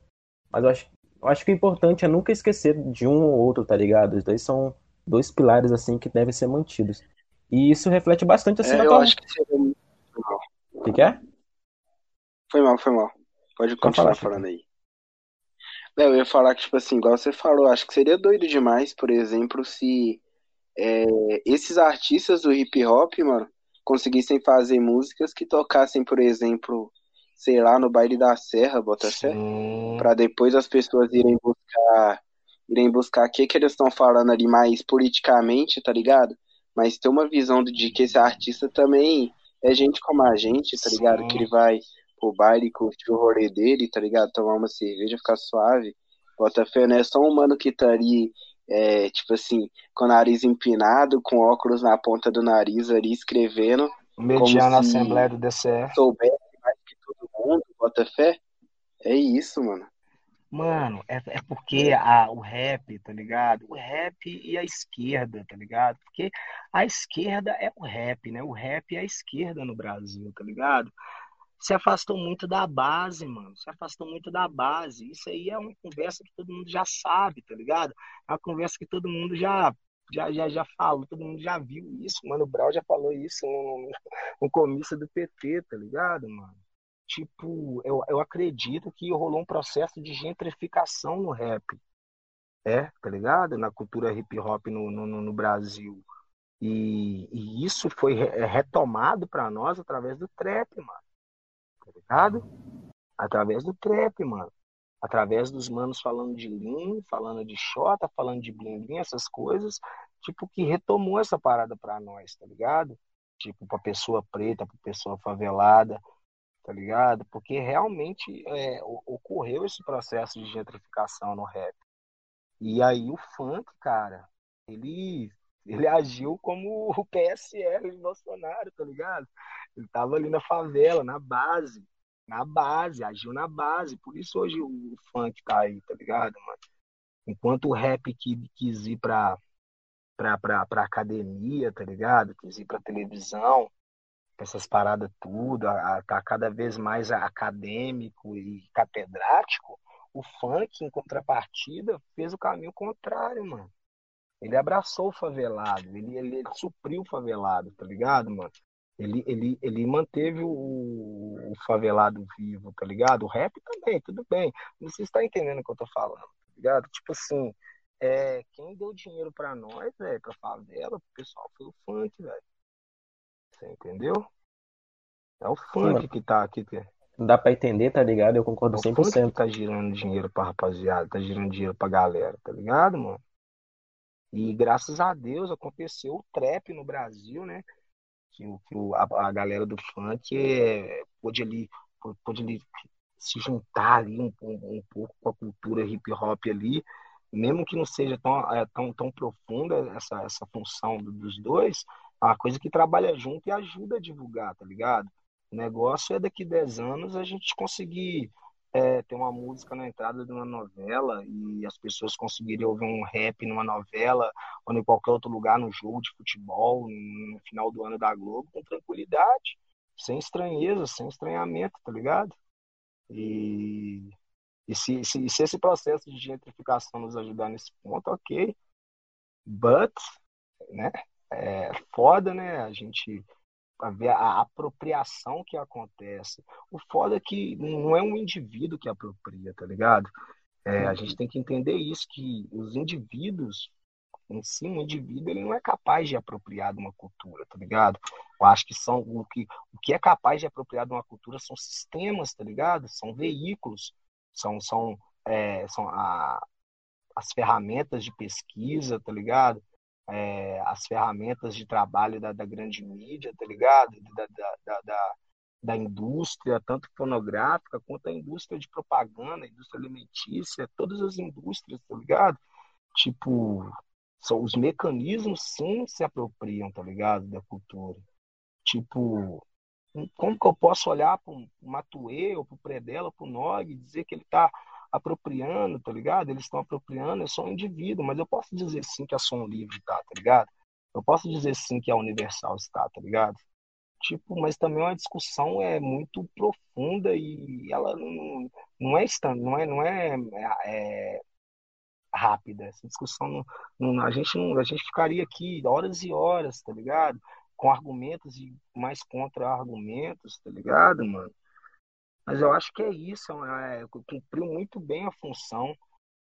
Mas eu acho, eu acho que o importante é nunca esquecer de um ou outro, tá ligado? Os dois são dois pilares, assim, que devem ser mantidos. E isso reflete bastante, assim, É, na eu tua... acho que seria. O que, que é? Foi mal, foi mal. Pode continuar falar, falando aí. Não, eu ia falar que, tipo assim, igual você falou, acho que seria doido demais, por exemplo, se é, esses artistas do hip hop, mano, conseguissem fazer músicas que tocassem, por exemplo, sei lá, no baile da Serra, bota fé, Sim. pra depois as pessoas irem buscar, irem buscar o que que eles estão falando ali mais politicamente, tá ligado? Mas ter uma visão de que esse artista também é gente como a gente, tá ligado? Sim. Que ele vai pro baile curtir o rolê dele, tá ligado? Tomar uma cerveja, ficar suave. Bota fé, não é só um mano que tá ali, é, tipo assim, com o nariz empinado, com óculos na ponta do nariz ali, escrevendo, Mediano se- Assembleia do DCE. todo mundo, bota fé. É isso, mano. Mano, é, é porque a, o rap, tá ligado? O rap e a esquerda, tá ligado? Porque a esquerda é o rap, né? O rap é a esquerda no Brasil, tá ligado? Se afastou muito da base, mano. Se afastou muito da base. Isso aí é uma conversa que todo mundo já sabe, tá ligado? É uma conversa que todo mundo já já, já, já falou, todo mundo já viu isso. Mano, o Brau já falou isso no, no comício do PT, tá ligado, mano? Tipo, eu, eu acredito que rolou um processo de gentrificação no rap. É, tá ligado? Na cultura hip hop no, no, no Brasil. E, e isso foi re- retomado para nós através do trap, mano. Tá ligado? Através do trap, mano. Através dos manos falando de Lean, falando de Xota, falando de Blim Blim, essas coisas. Tipo, que retomou essa parada pra nós, tá ligado? Tipo, pra pessoa preta, pra pessoa favelada tá ligado? Porque realmente é, ocorreu esse processo de gentrificação no rap. E aí o funk, cara, ele, ele agiu como o PSL de Bolsonaro, tá ligado? Ele tava ali na favela, na base, na base, agiu na base. Por isso hoje o, o funk tá aí, tá ligado, mano? Enquanto o rap que, quis ir pra, pra, pra, pra academia, tá ligado? Quis ir pra televisão, essas paradas tudo, a, a, tá cada vez mais acadêmico e catedrático, o funk, em contrapartida, fez o caminho contrário, mano. Ele abraçou o favelado, ele, ele, ele supriu o favelado, tá ligado, mano? Ele, ele, ele manteve o, o, favelado vivo, tá ligado? O rap também, tudo bem. Você está entendendo o que eu tô falando, tá ligado? Tipo assim, é, quem deu dinheiro para nós, velho, pra favela, pro pessoal, foi o funk, velho. Você entendeu? É o funk Sim, que tá aqui. Dá pra entender, tá ligado? Eu concordo 100%. É o funk que tá girando dinheiro pra rapaziada, tá girando dinheiro pra galera, tá ligado, mano? E graças a Deus aconteceu o trap no Brasil, né? Que, que a, a galera do funk é, pôde ali, pôde ali se juntar ali um, um, um pouco com a cultura hip hop ali mesmo que não seja tão, é, tão, tão profunda essa, essa função dos dois, uma coisa que trabalha junto e ajuda a divulgar, tá ligado? O negócio é daqui 10 anos a gente conseguir é, ter uma música na entrada de uma novela e as pessoas conseguirem ouvir um rap numa novela ou em qualquer outro lugar no jogo de futebol, no final do ano da Globo, com tranquilidade, sem estranheza, sem estranhamento, tá ligado? E e se, se, se esse processo de gentrificação nos ajudar nesse ponto, ok. But, né? É foda, né? A gente ver a apropriação que acontece. O foda é que não é um indivíduo que apropria, tá ligado? É, a gente tem que entender isso, que os indivíduos, em si, um indivíduo ele não é capaz de apropriar de uma cultura, tá ligado? Eu acho que são o que, o que é capaz de apropriar de uma cultura são sistemas, tá ligado? São veículos são, são, é, são a, as ferramentas de pesquisa, tá ligado? É, as ferramentas de trabalho da, da grande mídia, tá ligado? Da, da, da, da, indústria, tanto fonográfica quanto a indústria de propaganda, indústria alimentícia, todas as indústrias, tá ligado? Tipo, são os mecanismos sim se apropriam, tá ligado? Da cultura. Tipo, como que eu posso olhar para o Matuê, ou para o Predella, para o Nog, e dizer que ele está apropriando, tá ligado? Eles estão apropriando, é só um indivíduo, mas eu posso dizer sim que a Som Livre está, tá ligado? Eu posso dizer sim que a Universal está, tá ligado? Tipo, mas também é uma discussão é muito profunda e ela não, não é não é, não é, é, é rápida. Essa discussão não, não, a gente não, a gente ficaria aqui horas e horas, tá ligado? com argumentos e mais contra-argumentos, tá ligado, mano? Mas eu acho que é isso, é, cumpriu muito bem a função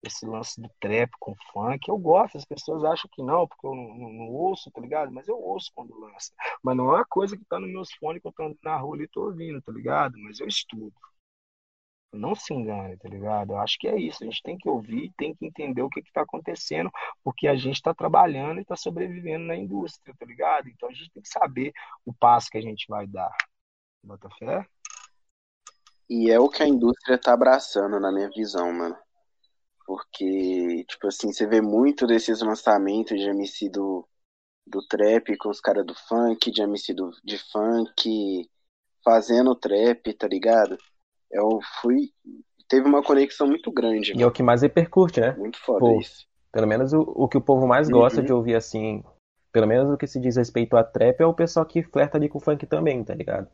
esse lance do trap com funk. Eu gosto, as pessoas acham que não, porque eu não, não, não ouço, tá ligado? Mas eu ouço quando lança. Mas não é uma coisa que tá nos meus fones que eu tô na rua e tô ouvindo, tá ligado? Mas eu estudo. Não se engane, tá ligado? Eu acho que é isso. A gente tem que ouvir, tem que entender o que está acontecendo, porque a gente está trabalhando e está sobrevivendo na indústria, tá ligado? Então a gente tem que saber o passo que a gente vai dar. Bota fé? E é o que a indústria tá abraçando, na minha visão, mano. Porque, tipo assim, você vê muito desses lançamentos de MC do, do trap com os caras do funk, de MC do, de funk, fazendo trap, tá ligado? eu fui. Teve uma conexão muito grande. E é o que mais repercute, né? Muito foda Pô, isso. Pelo menos o, o que o povo mais gosta uhum. de ouvir assim. Pelo menos o que se diz respeito a trap é o pessoal que flerta ali com o funk também, tá ligado?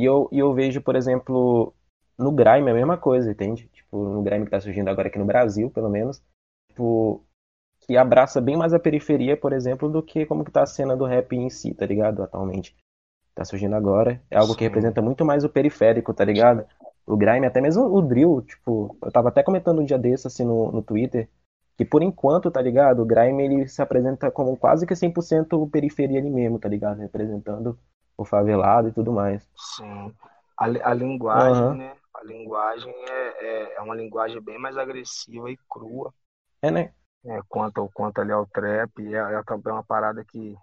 E eu, e eu vejo, por exemplo, no grime é a mesma coisa, entende? Tipo, no grime que tá surgindo agora aqui no Brasil, pelo menos. Tipo, que abraça bem mais a periferia, por exemplo, do que como que tá a cena do rap em si, tá ligado? Atualmente tá surgindo agora, é algo Sim. que representa muito mais o periférico, tá ligado? O grime, até mesmo o drill, tipo, eu tava até comentando um dia desse, assim, no, no Twitter, que por enquanto, tá ligado, o grime, ele se apresenta como quase que 100% periferia ali mesmo, tá ligado? Representando o favelado e tudo mais. Sim. A, a linguagem, uhum. né? A linguagem é, é, é, uma linguagem bem mais agressiva e crua. É, né? É, quanto, quanto ali ao trap, é, é também uma parada que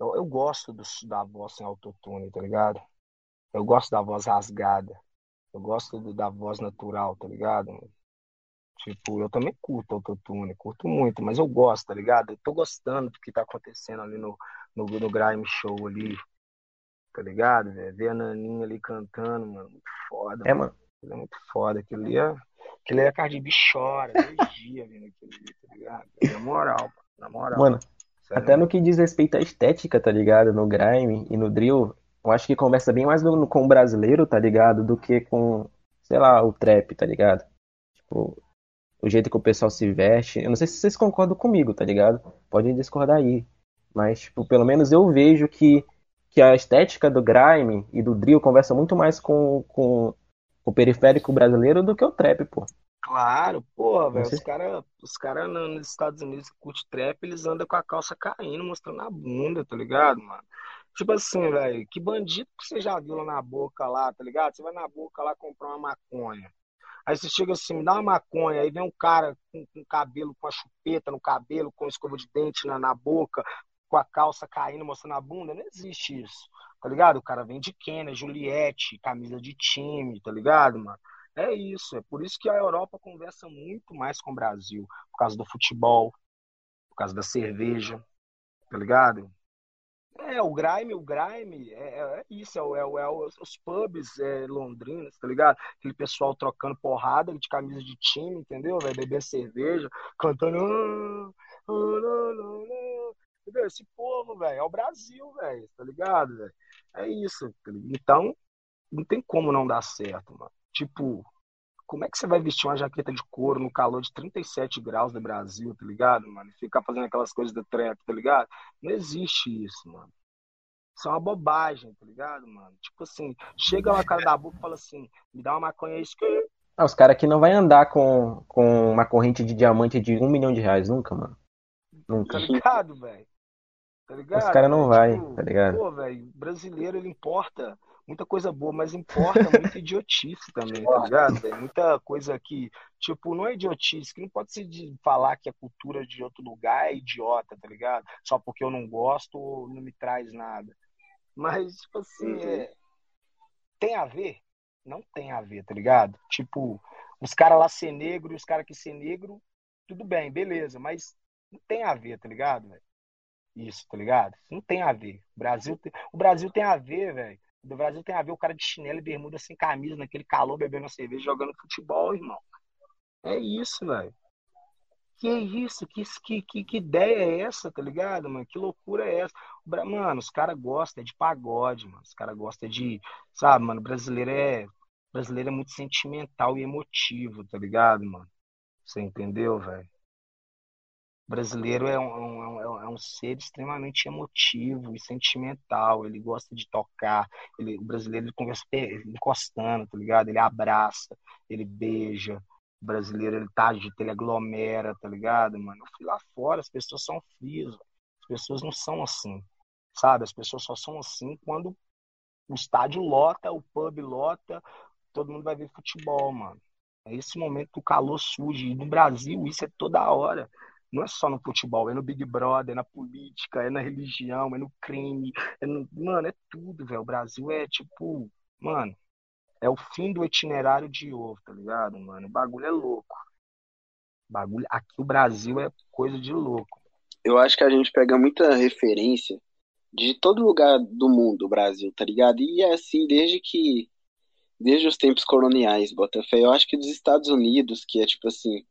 eu, eu gosto do, da voz sem autotune, tá ligado? Eu gosto da voz rasgada. Eu gosto do, da voz natural, tá ligado? Tipo, eu também curto autotune, curto muito, mas eu gosto, tá ligado? Eu tô gostando do que tá acontecendo ali no, no, no Grime Show ali, tá ligado? Véio? Ver a Naninha ali cantando, mano, muito foda. É, mano. É muito foda. Aquilo ali é, aquilo ali é dois dias vendo aquilo ali, tá ligado? Na moral, na moral. Mano, Sério? Até no que diz respeito à estética, tá ligado? No grime e no drill, eu acho que conversa bem mais no, com o brasileiro, tá ligado? Do que com, sei lá, o trap, tá ligado? Tipo, o jeito que o pessoal se veste. Eu não sei se vocês concordam comigo, tá ligado? Podem discordar aí. Mas, tipo, pelo menos eu vejo que, que a estética do grime e do drill conversa muito mais com, com o periférico brasileiro do que o trap, pô. Claro, porra, velho. Os caras os cara nos Estados Unidos que curte trap, eles andam com a calça caindo, mostrando a bunda, tá ligado, mano? Tipo assim, velho, que bandido que você já viu lá na boca lá, tá ligado? Você vai na boca lá comprar uma maconha. Aí você chega assim, me dá uma maconha, aí vem um cara com, com cabelo, com a chupeta no cabelo, com escova de dente na, na boca, com a calça caindo, mostrando a bunda. Não existe isso, tá ligado? O cara vem de Kenner, Juliette, camisa de time, tá ligado, mano? É isso, é por isso que a Europa conversa muito mais com o Brasil, por causa do futebol, por causa da cerveja, tá ligado? É, o grime, o grime, é, é- é isso, é, é, é os, pubs é, londrinos, tá ligado? Aquele pessoal trocando porrada de camisa de time, entendeu? Vai beber cerveja, cantando. Entendeu? Esse povo, velho, é o Brasil, velho, tá ligado, velho? É isso. tá? Então, não tem como não dar certo, mano. Tipo, como é que você vai vestir uma jaqueta de couro no calor de 37 graus no Brasil, tá ligado, mano? E ficar fazendo aquelas coisas da trap, tá ligado? Não existe isso, mano. Isso é uma bobagem, tá ligado, mano? Tipo assim, chega lá, cara da boca e fala assim, me dá uma maconha aí, que Ah, os caras aqui não vai andar com, com uma corrente de diamante de um milhão de reais, nunca, mano. Nunca. Tá ligado, velho? Tá ligado? Os caras não velho? vai, tá ligado? Pô, velho, brasileiro ele importa muita coisa boa, mas importa muita idiotice também, tá ligado? Muita coisa que, tipo, não é idiotice, que não pode se de falar que a cultura de outro lugar é idiota, tá ligado? Só porque eu não gosto ou não me traz nada. Mas, tipo assim, é... tem a ver? Não tem a ver, tá ligado? Tipo, os caras lá ser negro e os caras aqui ser negro, tudo bem, beleza, mas não tem a ver, tá ligado, velho? Isso, tá ligado? Não tem a ver. O Brasil tem, o Brasil tem a ver, velho. O Brasil tem a ver o cara de chinelo e bermuda sem camisa, naquele calor, bebendo uma cerveja, jogando futebol, irmão. É isso, velho. Que isso? Que, que, que, ideia é essa, tá ligado, mano? Que loucura é essa? Mano, os caras gostam é de pagode, mano. Os caras gostam é de. Sabe, mano, brasileiro é. Brasileiro é muito sentimental e emotivo, tá ligado, mano? Você entendeu, velho? Brasileiro é um, é um, é um- é um ser extremamente emotivo e sentimental. Ele gosta de tocar. Ele, o brasileiro ele conversa encostando, tá ligado? Ele abraça, ele beija. O brasileiro ele tá agita, ele aglomera, tá ligado, mano? Eu fui lá fora, as pessoas são frias. As pessoas não são assim, sabe? As pessoas só são assim quando o estádio lota, o pub lota, todo mundo vai ver futebol, mano. É esse momento que o calor surge. E no Brasil, isso é toda hora. Não é só no futebol, é no Big Brother, é na política, é na religião, é no crime. É no... Mano, é tudo, velho. O Brasil é tipo, mano, é o fim do itinerário de ovo, tá ligado, mano? O bagulho é louco. O bagulho... Aqui o Brasil é coisa de louco. Eu acho que a gente pega muita referência de todo lugar do mundo, o Brasil, tá ligado? E é assim desde que. Desde os tempos coloniais, Botafé. Eu acho que dos Estados Unidos, que é tipo assim,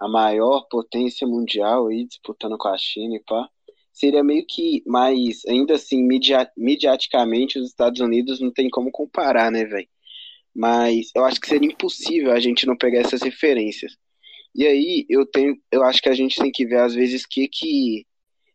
a maior potência mundial aí, disputando com a China e pá, seria meio que mais, ainda assim, midia, mediaticamente, os Estados Unidos não tem como comparar, né, velho? Mas eu acho que seria impossível a gente não pegar essas referências. E aí eu tenho, eu acho que a gente tem que ver às vezes que que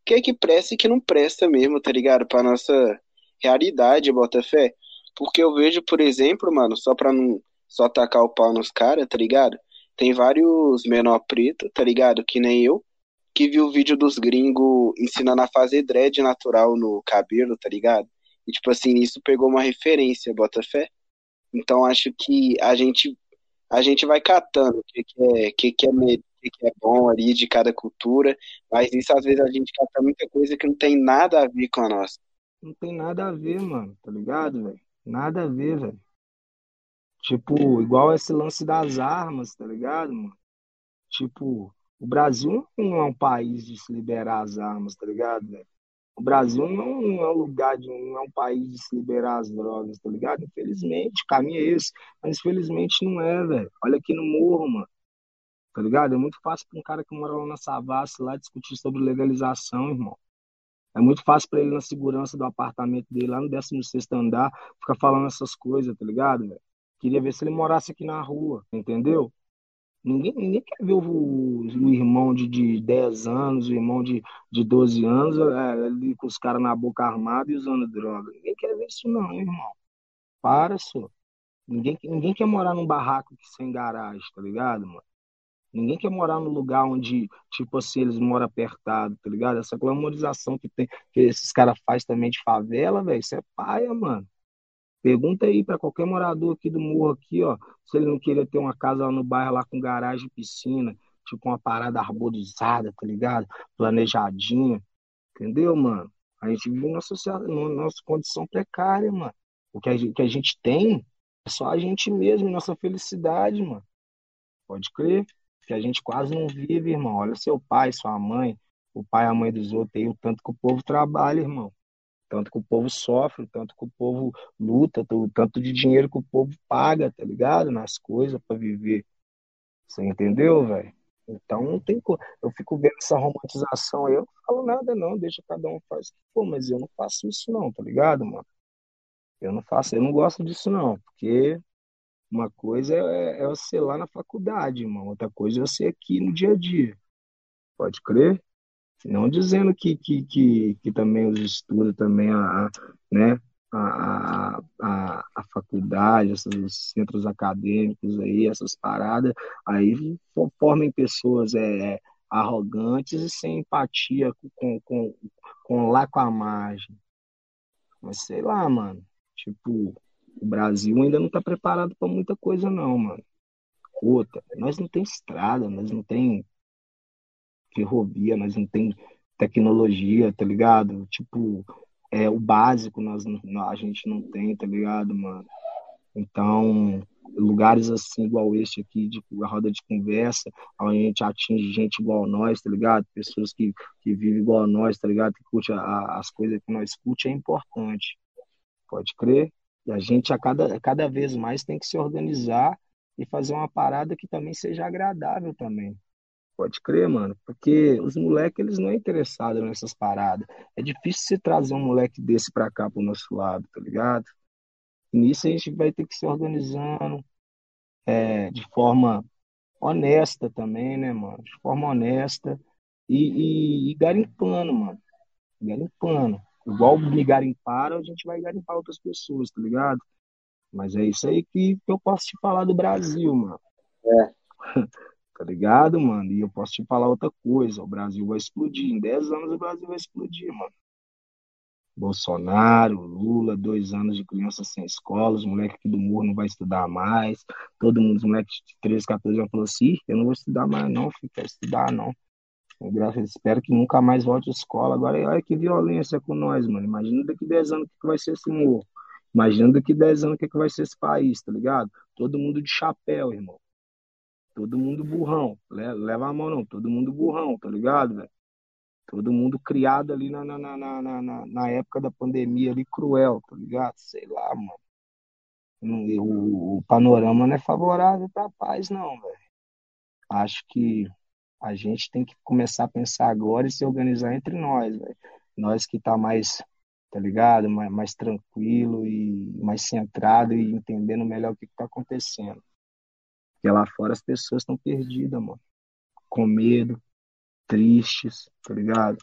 que é que presta e que não presta mesmo, tá ligado? Pra nossa realidade, Botafé. Porque eu vejo, por exemplo, mano, só pra não só tacar o pau nos caras, tá ligado? Tem vários menor preto, tá ligado? Que nem eu, que viu o vídeo dos gringos ensinando a fazer dread natural no cabelo, tá ligado? E tipo assim, isso pegou uma referência, Botafé. Então acho que a gente a gente vai catando o que, que é, que, que é que é bom ali de cada cultura, mas isso às vezes a gente cata muita coisa que não tem nada a ver com a nossa. Não tem nada a ver, mano, tá ligado, velho? Nada a ver, velho. Tipo, igual esse lance das armas, tá ligado, mano? Tipo, o Brasil não é um país de se liberar as armas, tá ligado, velho? O Brasil não é um lugar de não é um país de se liberar as drogas, tá ligado? Infelizmente, o caminho é esse, mas infelizmente não é, velho. Olha aqui no morro, mano. Tá ligado? É muito fácil pra um cara que mora lá na Savassi lá discutir sobre legalização, irmão. É muito fácil para ele, na segurança do apartamento dele, lá no 16 andar, ficar falando essas coisas, tá ligado, velho? Queria ver se ele morasse aqui na rua, entendeu? Ninguém, ninguém quer ver o, o irmão de, de 10 anos, o irmão de, de 12 anos, é, com os caras na boca armada e usando droga. Ninguém quer ver isso, não, irmão. Para, só. Ninguém, ninguém quer morar num barraco sem garagem, tá ligado, mano? Ninguém quer morar num lugar onde, tipo assim, eles moram apertado, tá ligado? Essa glamorização que, tem, que esses caras fazem também de favela, velho, isso é paia, mano. Pergunta aí para qualquer morador aqui do morro aqui, ó, se ele não queria ter uma casa lá no bairro lá com garagem e piscina, tipo uma parada arborizada, tá ligado? Planejadinha. Entendeu, mano? A gente vive numa, numa nossa condição precária, mano. O que a, gente, que a gente tem é só a gente mesmo, nossa felicidade, mano. Pode crer? Que a gente quase não vive, irmão. Olha seu pai, sua mãe, o pai e a mãe dos outros aí, o tanto que o povo trabalha, irmão tanto que o povo sofre, tanto que o povo luta, o tanto de dinheiro que o povo paga, tá ligado? Nas coisas para viver. Você entendeu, velho? Então não tem Eu fico vendo essa romantização aí, eu não falo nada não, deixa cada um faz. Pô, mas eu não faço isso não, tá ligado, mano? Eu não faço, eu não gosto disso não, porque uma coisa é, é você lá na faculdade, irmão, outra coisa é você aqui no dia a dia. Pode crer? Não dizendo que, que, que, que também os estudos, também a, né, a, a, a faculdade, esses centros acadêmicos aí, essas paradas, aí formem pessoas é, é, arrogantes e sem empatia com, com, com lá com a margem. Mas sei lá, mano. Tipo, o Brasil ainda não está preparado para muita coisa, não, mano. Outra, nós não tem estrada, nós não tem ferrovia, nós não tem tecnologia, tá ligado? Tipo, é o básico nós a gente não tem, tá ligado, mano? Então, lugares assim igual este aqui, de a roda de conversa, a gente atinge gente igual nós, tá ligado? Pessoas que, que vivem igual a nós, tá ligado? Que curte a, as coisas que nós curte é importante. Pode crer? E a gente a cada, a cada vez mais tem que se organizar e fazer uma parada que também seja agradável também. Pode crer, mano. Porque os moleques, eles não é interessados nessas paradas. É difícil você trazer um moleque desse pra cá, pro nosso lado, tá ligado? E nisso a gente vai ter que se organizando é, de forma honesta também, né, mano? De forma honesta e, e, e garimpando, mano. Garimpando. Igual me garimparam, a gente vai garimpar outras pessoas, tá ligado? Mas é isso aí que, que eu posso te falar do Brasil, mano. É. tá ligado, mano? E eu posso te falar outra coisa: o Brasil vai explodir. Em 10 anos o Brasil vai explodir, mano. Bolsonaro, Lula, dois anos de criança sem escola, os moleques aqui do morro não vai estudar mais. Todo mundo, os moleques de 13, 14 anos falou assim: eu não vou estudar mais, não, filho, estudar, não. Eu, espero que nunca mais volte à escola. Agora, olha que violência com nós, mano. Imagina daqui 10 anos o que vai ser esse morro. Imagina daqui 10 anos o que vai ser esse país, tá ligado? Todo mundo de chapéu, irmão. Todo mundo burrão. Leva a mão, não. Todo mundo burrão, tá ligado, velho? Todo mundo criado ali na, na, na, na, na época da pandemia ali, cruel, tá ligado? Sei lá, mano. O, o panorama não é favorável pra paz, não, velho. Acho que a gente tem que começar a pensar agora e se organizar entre nós, velho. Nós que tá mais, tá ligado? Mais, mais tranquilo e mais centrado e entendendo melhor o que, que tá acontecendo. Porque lá fora as pessoas estão perdidas, mano. Com medo, tristes, tá ligado?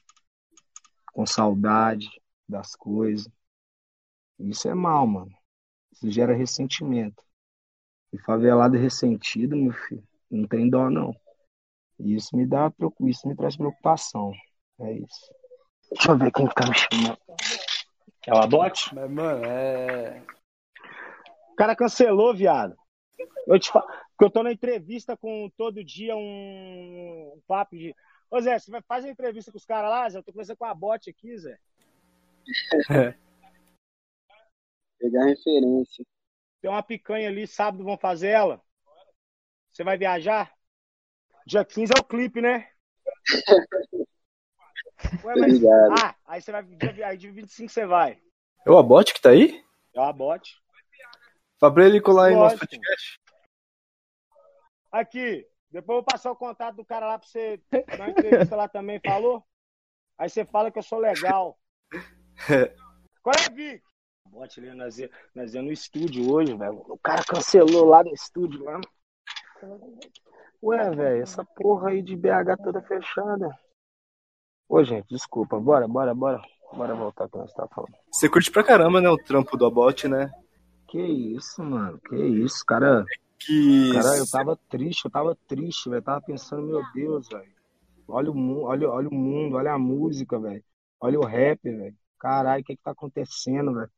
Com saudade das coisas. Isso é mal, mano. Isso gera ressentimento. E favelado ressentido, meu filho, não tem dó, não. E isso me dá, isso me traz preocupação. É isso. Deixa eu ver quem tá me chamando. É o Abote? Mas, mano, é. O cara cancelou, viado. Eu te falo. Porque eu tô na entrevista com todo dia um, um papo de. Ô Zé, você vai fazer entrevista com os caras lá, Zé? Eu tô conversando com a bot aqui, Zé. É. Pegar referência. Tem uma picanha ali, sábado vão fazer ela. Você vai viajar? Dia 15 é o clipe, né? Ué, mas... Ah, aí você vai. Aí de 25 você vai. É o Abote que tá aí? É o Abote. Fala pra ele colar aí no nosso podcast. Aqui, depois eu vou passar o contato do cara lá pra você uma entrevista lá também, falou? Aí você fala que eu sou legal. Qual é, Vic? Bote ali, nós ia, nós ia no estúdio hoje, velho. O cara cancelou lá no estúdio lá. Ué, velho, essa porra aí de BH toda fechada. Ô, gente, desculpa. Bora, bora, bora. Bora voltar que nós tá falando. Você curte pra caramba, né, o trampo do Abot, né? Que isso, mano. Que isso, cara. Que... Cara, eu tava triste, eu tava triste, velho. Tava pensando, meu Deus, velho. Olha o mundo, olha, olha o mundo, olha a música, velho. Olha o rap, velho. Caralho, o que que tá acontecendo, velho?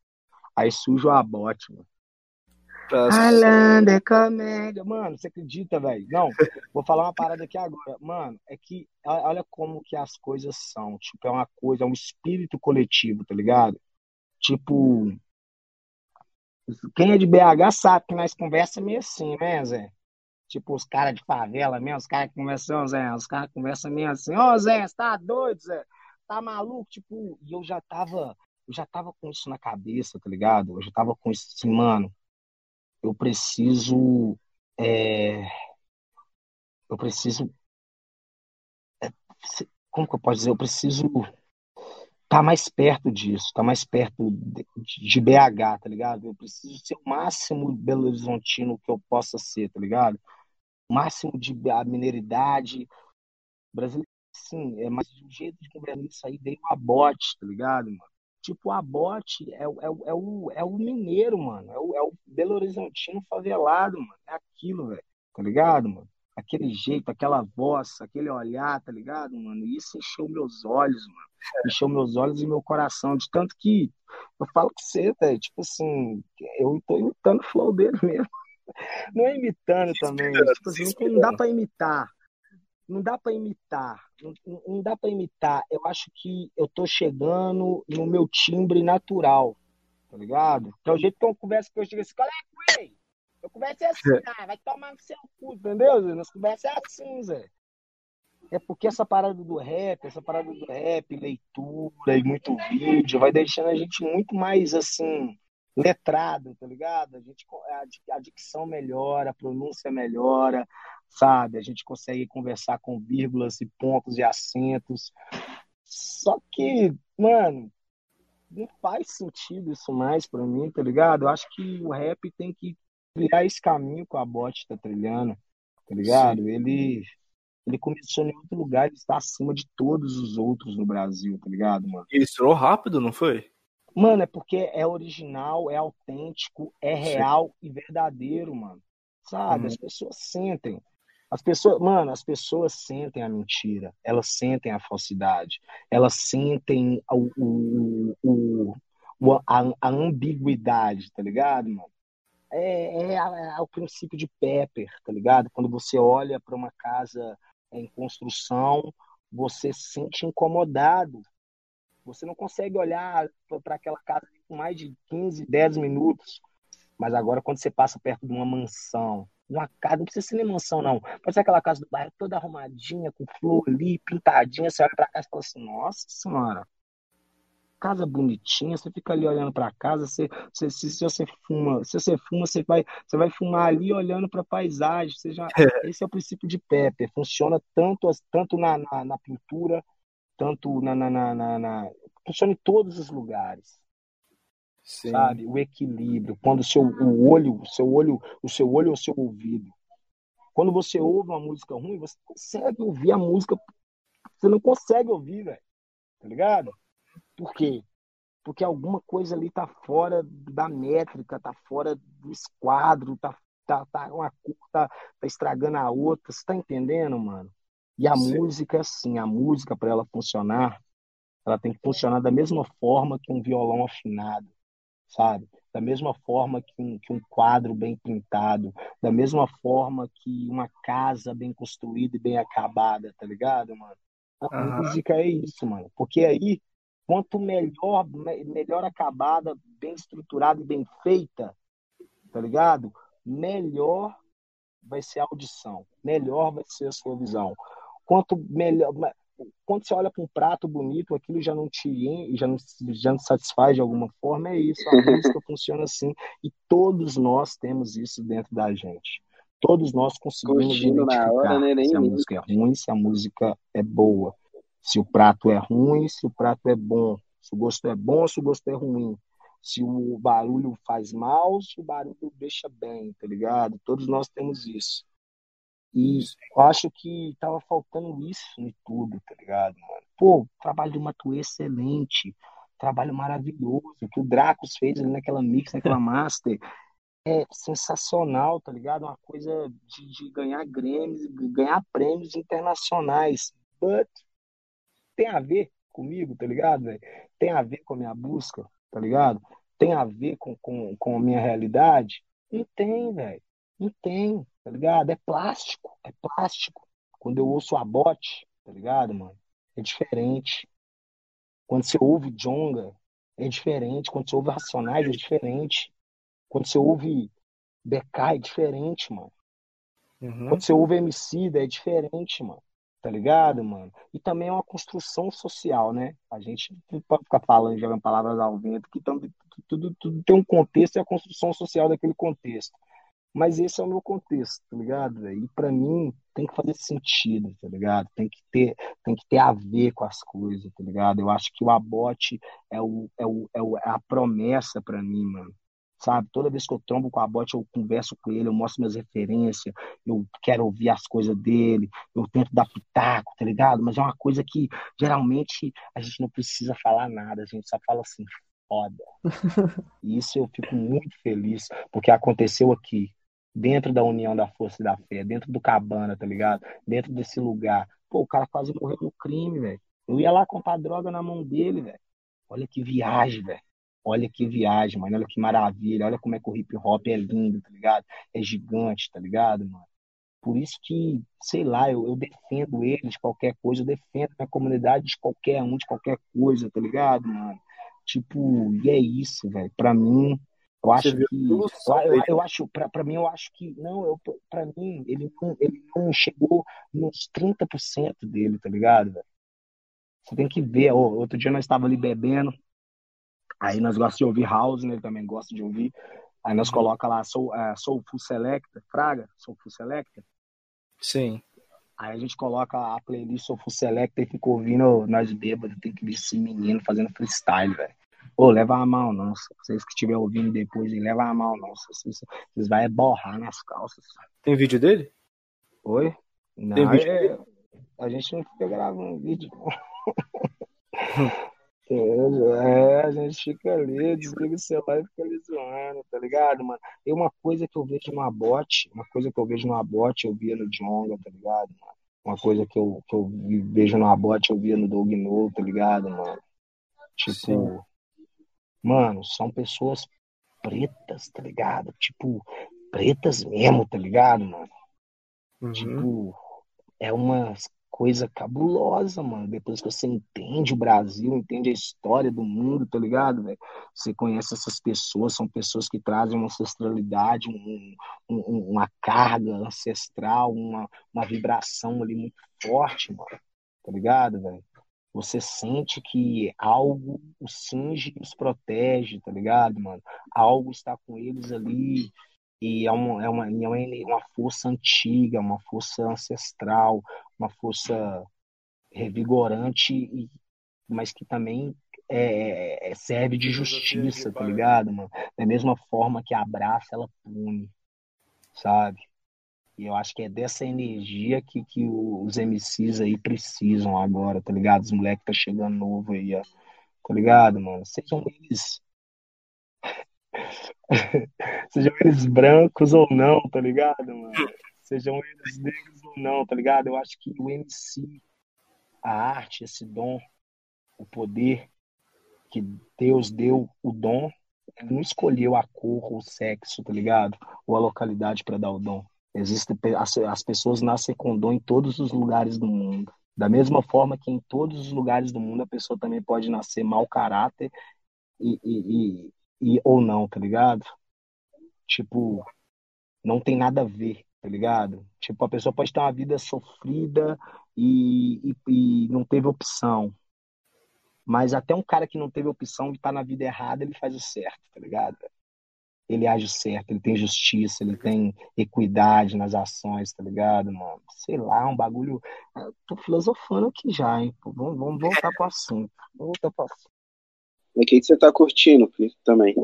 Aí surge o abote, mano. Alanda é comédia. Mano, você acredita, velho? Não, vou falar uma parada aqui agora. Mano, é que olha como que as coisas são. Tipo, é uma coisa, é um espírito coletivo, tá ligado? Tipo, quem é de BH sabe que nós conversamos meio assim, né, Zé? Tipo, os caras de favela mesmo, os caras que conversam, Zé, os caras conversam meio assim, ô oh, Zé, você tá doido, Zé? Tá maluco? Tipo, e eu já tava, eu já tava com isso na cabeça, tá ligado? Eu já tava com isso assim, mano, eu preciso. É, eu preciso. É, como que eu posso dizer? Eu preciso tá mais perto disso, tá mais perto de, de, BH, tá ligado? Eu preciso ser o máximo Belo Horizontino que eu possa ser, tá ligado? O máximo de a mineridade. Brasileiro, sim, é, mas o jeito de conversar isso aí veio a bote, tá ligado, mano? Tipo, a bote é, é, é, o, é o mineiro, mano. É o, é o Belo Horizontino favelado, mano. É aquilo, velho. Tá ligado, mano? Aquele jeito, aquela voz, aquele olhar, tá ligado, mano? E isso encheu meus olhos, mano. Encheu meus olhos e meu coração. De tanto que eu falo com você, velho. Tipo assim, eu tô imitando o flow dele mesmo. Não é imitando também. Tipo assim, não dá pra imitar não dá para imitar, não, não dá para imitar. Eu acho que eu tô chegando no meu timbre natural, tá ligado? Que é o jeito que eu converso que eu chego assim, qual é? Eu converso é assim, ah, vai tomar no seu cu, entendeu? Zé? Nós conversa é assim, Zé. É porque essa parada do rap, essa parada do rap, leitura e muito vídeo, vai deixando a gente muito mais assim, letrado, tá ligado? A, gente, a dicção melhora, a pronúncia melhora, sabe? A gente consegue conversar com vírgulas e pontos e acentos. Só que, mano, não faz sentido isso mais para mim, tá ligado? Eu acho que o rap tem que trilhar esse caminho que a bot tá trilhando, tá ligado? Sim. Ele ele começou em outro lugar, ele está acima de todos os outros no Brasil, tá ligado, mano? Ele estourou rápido, não foi? Mano, é porque é original, é autêntico, é real Sim. e verdadeiro, mano. Sabe? Hum. As pessoas sentem. As pessoas, mano, as pessoas sentem a mentira, elas sentem a falsidade, elas sentem o, o, o, a, a, ambiguidade, tá ligado, mano? É, é, é, o princípio de Pepper, tá ligado? Quando você olha para uma casa em construção, você se sente incomodado. Você não consegue olhar para aquela casa por mais de 15, 10 minutos. Mas agora, quando você passa perto de uma mansão, uma casa, não precisa ser nem mansão, não. Pode ser aquela casa do bairro toda arrumadinha, com flor ali, pintadinha. Você olha pra casa e fala assim: Nossa Senhora, casa bonitinha. Você fica ali olhando pra casa. Você, você, se, se, você fuma, se você fuma, você vai, você vai fumar ali olhando pra paisagem. Você já, é. esse é o princípio de Pepper. Funciona tanto, tanto na, na, na pintura, tanto na, na, na, na. Funciona em todos os lugares. Sim. sabe? O equilíbrio, quando o seu o olho, o seu olho, o seu olho é o seu ouvido. Quando você ouve uma música ruim, você consegue ouvir a música, você não consegue ouvir, velho. Tá ligado? Por quê? Porque alguma coisa ali tá fora da métrica, tá fora do esquadro, tá tá, tá uma tá, tá estragando a outra, você tá entendendo, mano? E a Sim. música é assim, a música para ela funcionar, ela tem que funcionar da mesma forma que um violão afinado sabe? Da mesma forma que um, que um quadro bem pintado, da mesma forma que uma casa bem construída e bem acabada, tá ligado, mano? A uhum. música é isso, mano. Porque aí, quanto melhor, melhor acabada, bem estruturada e bem feita, tá ligado? Melhor vai ser a audição, melhor vai ser a sua visão. Quanto melhor, quando você olha para um prato bonito, aquilo já não te já não, já não satisfaz de alguma forma, é isso. A música funciona assim. E todos nós temos isso dentro da gente. Todos nós conseguimos Curtindo identificar hora, né? se a música é ruim, se a música é boa. Se o prato é ruim, se o prato é bom. Se o gosto é bom, se o gosto é ruim. Se o barulho faz mal, se o barulho deixa bem, tá ligado? Todos nós temos isso. E eu acho que tava faltando isso em tudo, tá ligado, mano? Pô, trabalho do Matuê excelente, trabalho maravilhoso, que o Dracos fez ali naquela mix, naquela master, é sensacional, tá ligado? Uma coisa de, de ganhar Grêmios, ganhar prêmios internacionais. But tem a ver comigo, tá ligado, velho? Tem a ver com a minha busca, tá ligado? Tem a ver com, com, com a minha realidade? Não tem, velho. Não tem, tá ligado? É plástico, é plástico. Quando eu ouço a bote, tá ligado, mano? É diferente. Quando você ouve Jonga, é diferente. Quando você ouve Racionais, é diferente. Quando você ouve BK, é diferente, mano. Uhum. Quando você ouve MC, é diferente, mano. Tá ligado, mano? E também é uma construção social, né? A gente não pode ficar falando, jogando palavras ao vento, que, tudo, tudo, tudo tem um contexto e a construção social daquele contexto. Mas esse é o meu contexto, tá ligado? E para mim tem que fazer sentido, tá ligado? Tem que ter, tem que ter a ver com as coisas, tá ligado? Eu acho que o abote é, é, o, é, o, é a promessa para mim, mano. Sabe? Toda vez que eu trombo com o abote, eu converso com ele, eu mostro minhas referências, eu quero ouvir as coisas dele, eu tento dar pitaco, tá ligado? Mas é uma coisa que geralmente a gente não precisa falar nada, a gente só fala assim, foda. E isso eu fico muito feliz, porque aconteceu aqui dentro da união da força e da fé, dentro do cabana, tá ligado? Dentro desse lugar. Pô, o cara quase morreu no crime, velho. Eu ia lá comprar droga na mão dele, velho. Olha que viagem, velho. Olha que viagem, mano. Olha que maravilha. Olha como é que o hip hop é lindo, tá ligado? É gigante, tá ligado, mano? Por isso que, sei lá, eu, eu defendo eles de qualquer coisa, eu defendo a comunidade de qualquer um, de qualquer coisa, tá ligado, mano? Tipo, e é isso, velho. Pra mim, eu acho que. Eu, eu, eu acho, para mim, eu acho que. Não, para mim, ele não, ele não chegou nos 30% dele, tá ligado, velho? Você tem que ver. outro dia nós estávamos ali bebendo. Aí nós gostamos de ouvir house, né? Ele também gosta de ouvir. Aí nós uhum. coloca lá Soul, uh, Soul Full Selecta, Fraga, Soul Full Selecta. Sim. Aí a gente coloca a playlist Soul Full Selecta e fica ouvindo nós bêbados. Tem que ver esse menino fazendo freestyle, velho. Ô, leva a mão, não. Vocês que estiverem ouvindo depois, leva a mão, não. Vocês, vocês vão borrar nas calças. Tem vídeo dele? Oi? Não, Tem vídeo é... dele? a gente não fica gravando vídeo. é, a gente fica ali, desliga o celular e fica ali zoando, tá ligado, mano? E uma coisa que eu vejo no Abote, uma coisa que eu vejo no Abote, eu via no Jonga, tá ligado, mano? Uma coisa que eu, que eu vejo no Abote, eu via no Doug No, tá ligado, mano? Tipo, Sim. Mano, são pessoas pretas, tá ligado? Tipo, pretas mesmo, tá ligado, mano? Uhum. Tipo, é uma coisa cabulosa, mano. Depois que você entende o Brasil, entende a história do mundo, tá ligado, velho? Você conhece essas pessoas, são pessoas que trazem uma ancestralidade, um, um, uma carga ancestral, uma, uma vibração ali muito forte, mano. Tá ligado, velho? Você sente que algo os cinge e os protege, tá ligado, mano? Algo está com eles ali e é uma, é uma, é uma, força antiga, uma força ancestral, uma força revigorante, e, mas que também é, é serve de justiça, tá ligado, mano? Da mesma forma que abraça, ela pune, sabe? E eu acho que é dessa energia que, que os MCs aí precisam agora, tá ligado? Os moleques tá chegando novo aí, ó. Tá ligado, mano? Sejam eles. Sejam eles brancos ou não, tá ligado, mano? Sejam eles negros ou não, tá ligado? Eu acho que o MC, a arte, esse dom, o poder que Deus deu o dom, ele não escolheu a cor, o sexo, tá ligado? Ou a localidade para dar o dom. Existe, as, as pessoas nascem com dom em todos os lugares do mundo. Da mesma forma que em todos os lugares do mundo a pessoa também pode nascer mau caráter e, e, e, e ou não, tá ligado? Tipo, não tem nada a ver, tá ligado? Tipo, a pessoa pode ter uma vida sofrida e, e, e não teve opção. Mas até um cara que não teve opção e tá na vida errada, ele faz o certo, tá ligado? ele age certo, ele tem justiça, ele tem equidade nas ações, tá ligado, mano? Sei lá, um bagulho. Eu tô filosofando aqui já, hein? Vamos, vamos voltar pro assunto. Vamos voltar pro assunto. O que, que você tá curtindo também?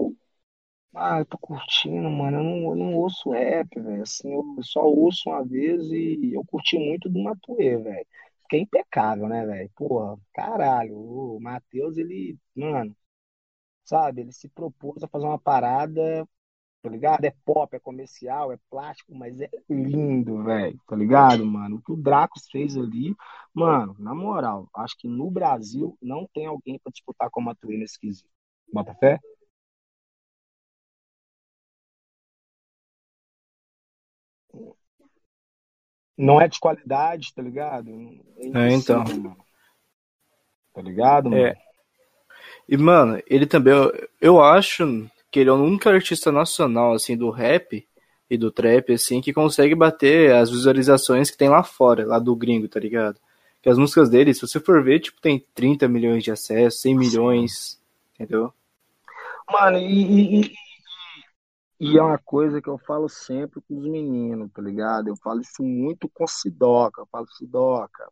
Ah, eu tô curtindo, mano. Eu não, eu não ouço rap, velho. Assim, eu só ouço uma vez e eu curti muito do Matuê, velho. Que é impecável, né, velho? Porra, caralho. O Matheus, ele, mano, sabe? Ele se propôs a fazer uma parada, tá ligado? É pop, é comercial, é plástico, mas é lindo, velho, tá ligado, mano? O que o Dracos fez ali, mano, na moral, acho que no Brasil não tem alguém pra disputar com o Matuê nesse quesito. Bota fé? Não é de qualidade, tá ligado? É, então. mano. Tá ligado, mano? É. E, mano, ele também, eu, eu acho que ele é o único artista nacional, assim, do rap e do trap, assim, que consegue bater as visualizações que tem lá fora, lá do gringo, tá ligado? Que as músicas dele, se você for ver, tipo, tem 30 milhões de acessos, 100 milhões, entendeu? Mano, e, e, e é uma coisa que eu falo sempre com os meninos, tá ligado? Eu falo isso muito com Sidoca, eu falo Sidoca.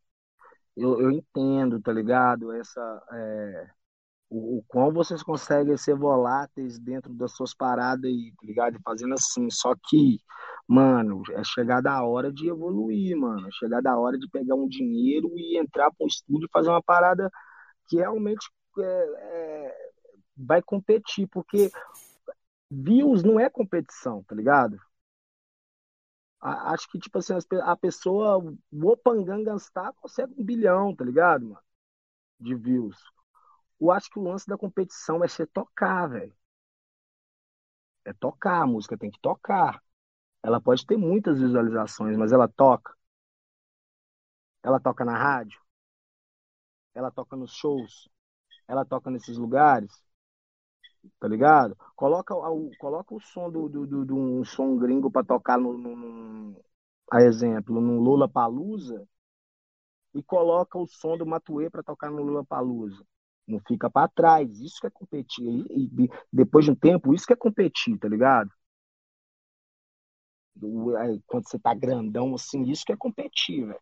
Eu, eu entendo, tá ligado? Essa, é, o, o quão vocês conseguem ser voláteis dentro das suas paradas aí, tá ligado? Fazendo assim. Só que, mano, é chegada a hora de evoluir, mano. É chegada a hora de pegar um dinheiro e entrar para um estúdio e fazer uma parada que realmente é, é, vai competir, porque views não é competição, tá ligado? Acho que, tipo assim, a pessoa, o Opangangan Star consegue um bilhão, tá ligado, mano? De views. Eu acho que o lance da competição é ser tocar, velho. É tocar, a música tem que tocar. Ela pode ter muitas visualizações, mas ela toca. Ela toca na rádio. Ela toca nos shows. Ela toca nesses lugares tá ligado? Coloca, o, coloca o som do, do, do, do um som gringo para tocar no, no, no, a exemplo, no Lula Palusa e coloca o som do Matuê para tocar no Lula Palusa. Não fica para trás. Isso que é competir. E, e, depois de um tempo, isso que é competir, tá ligado? Quando você tá grandão assim, isso que é competir, velho.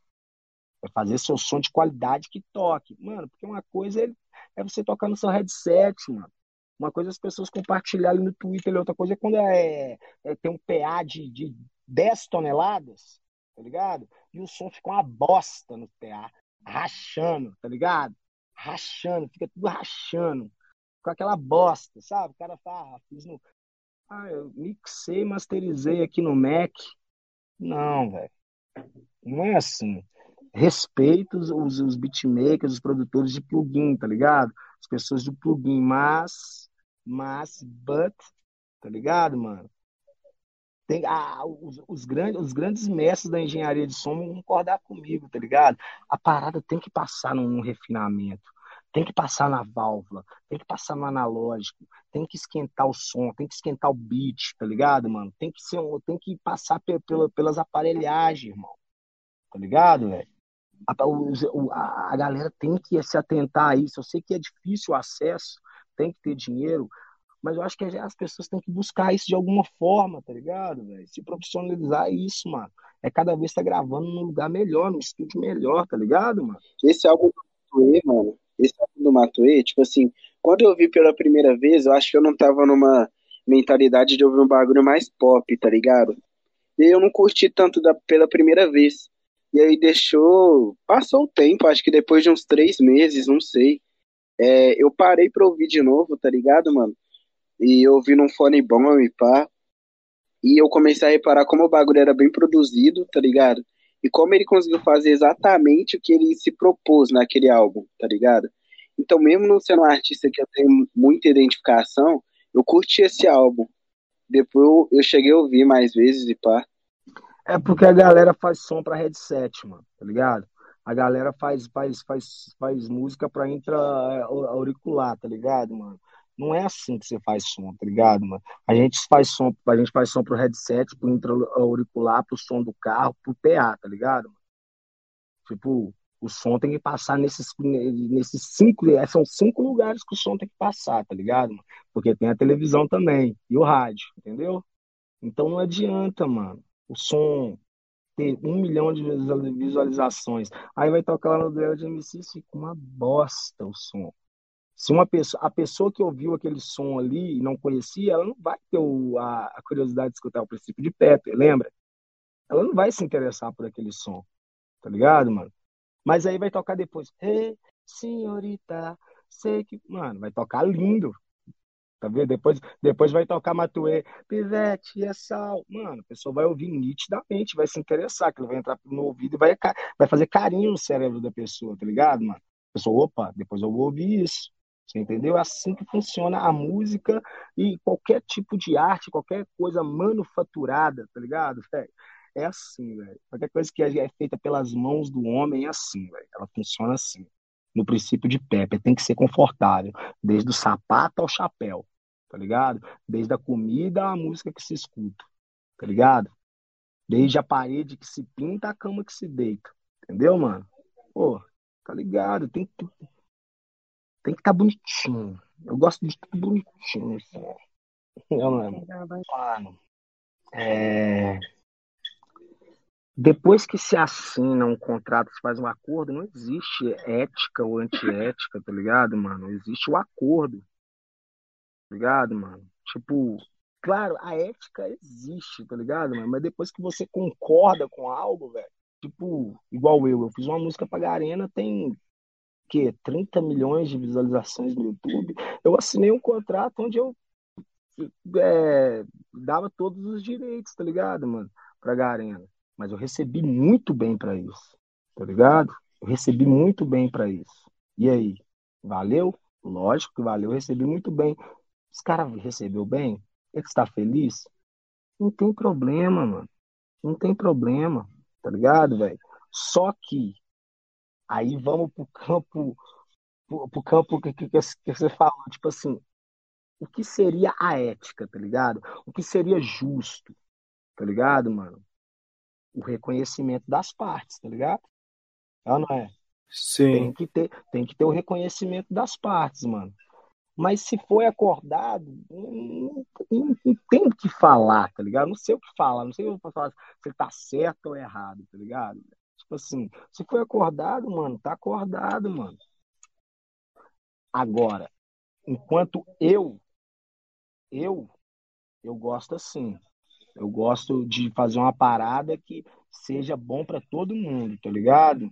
É fazer seu som de qualidade que toque. Mano, porque uma coisa é, é você tocar no seu headset, mano. Uma coisa é as pessoas compartilharem no Twitter, outra coisa é quando é, é, tem um PA de, de 10 toneladas, tá ligado? E o som fica uma bosta no PA, rachando, tá ligado? Rachando, fica tudo rachando, com aquela bosta, sabe? O cara fala, ah, fiz no. Ah, eu mixei, masterizei aqui no Mac. Não, velho. Não é assim. Respeito os, os beatmakers, os produtores de plugin, tá ligado? As pessoas do plugin, mas mas, but, tá ligado, mano? Tem, ah, os, os, grandes, os grandes mestres da engenharia de som vão concordar comigo, tá ligado? A parada tem que passar num refinamento, tem que passar na válvula, tem que passar no analógico, tem que esquentar o som, tem que esquentar o beat, tá ligado, mano? Tem que, ser, tem que passar pela, pelas aparelhagens, irmão. Tá ligado, velho? A, a, a galera tem que se atentar a isso. Eu sei que é difícil o acesso, tem que ter dinheiro, mas eu acho que as pessoas têm que buscar isso de alguma forma, tá ligado, velho? Se profissionalizar isso, mano. É cada vez tá gravando num lugar melhor, num estúdio melhor, tá ligado, mano? Esse álbum do Matuê, mano, esse álbum do Matuê, tipo assim, quando eu vi pela primeira vez, eu acho que eu não tava numa mentalidade de ouvir um bagulho mais pop, tá ligado? E eu não curti tanto da, pela primeira vez. E aí deixou. Passou o tempo, acho que depois de uns três meses, não sei. É, eu parei pra ouvir de novo, tá ligado, mano? E eu ouvi num fone bom e pá. E eu comecei a reparar como o bagulho era bem produzido, tá ligado? E como ele conseguiu fazer exatamente o que ele se propôs naquele álbum, tá ligado? Então, mesmo não sendo um artista que eu tenho muita identificação, eu curti esse álbum. Depois eu cheguei a ouvir mais vezes e pá. É porque a galera faz som pra headset, mano, tá ligado? a galera faz, faz, faz, faz música pra entrar é, auricular, tá ligado, mano? Não é assim que você faz som, tá ligado, mano? A gente faz som, a gente faz som pro headset, pro intra-auricular, pro som do carro, pro PA, tá ligado? Tipo, o som tem que passar nesses, nesses cinco, é, são cinco lugares que o som tem que passar, tá ligado? Porque tem a televisão também e o rádio, entendeu? Então não adianta, mano. O som, ter um milhão de visualizações. Aí vai tocar lá no duelo de MC, fica uma bosta o som. Se uma pessoa, a pessoa que ouviu aquele som ali e não conhecia, ela não vai ter o, a, a, curiosidade de escutar o princípio de Pepe, lembra? Ela não vai se interessar por aquele som, tá ligado, mano? Mas aí vai tocar depois, hey, senhorita, sei que. Mano, vai tocar lindo, tá vendo? Depois, depois vai tocar Matuê, Pivete, é sal. Mano, a pessoa vai ouvir nitidamente, vai se interessar, que ele vai entrar no ouvido e vai, vai fazer carinho no cérebro da pessoa, tá ligado, mano? A pessoa, opa, depois eu vou ouvir isso. Entendeu? É assim que funciona a música e qualquer tipo de arte, qualquer coisa manufaturada, tá ligado? É assim, velho. Qualquer coisa que é feita pelas mãos do homem é assim, velho. Ela funciona assim. No princípio de Pepe, tem que ser confortável, desde o sapato ao chapéu, tá ligado? Desde a comida à música que se escuta, tá ligado? Desde a parede que se pinta à cama que se deita, entendeu, mano? Pô, tá ligado? Tem que tem que estar tá bonitinho. Eu gosto de tudo bonitinho, assim. Eu Mano, é... Depois que se assina um contrato, se faz um acordo, não existe ética ou antiética, tá ligado, mano? Existe o acordo. Tá ligado, mano? Tipo, claro, a ética existe, tá ligado, mano? Mas depois que você concorda com algo, velho, tipo, igual eu, eu fiz uma música pra Garena tem que 30 milhões de visualizações no YouTube. Eu assinei um contrato onde eu é, dava todos os direitos, tá ligado, mano, pra Garena. Mas eu recebi muito bem para isso, tá ligado? Eu recebi muito bem para isso. E aí, valeu? Lógico que valeu, eu recebi muito bem. Os caras recebeu bem? Ele está feliz? Não tem problema, mano. Não tem problema, tá ligado, velho? Só que Aí vamos pro campo, pro, campo que, que, que você falou, tipo assim, o que seria a ética, tá ligado? O que seria justo, tá ligado, mano? O reconhecimento das partes, tá ligado? É ou não é? Sim. Tem que ter, tem que ter o reconhecimento das partes, mano. Mas se foi acordado, não, não, não tem o que falar, tá ligado? Não sei o que falar, não sei o que falar se tá certo ou errado, tá ligado? Tipo assim, se foi acordado, mano, tá acordado, mano. Agora, enquanto eu, eu, eu gosto assim. Eu gosto de fazer uma parada que seja bom para todo mundo, tá ligado?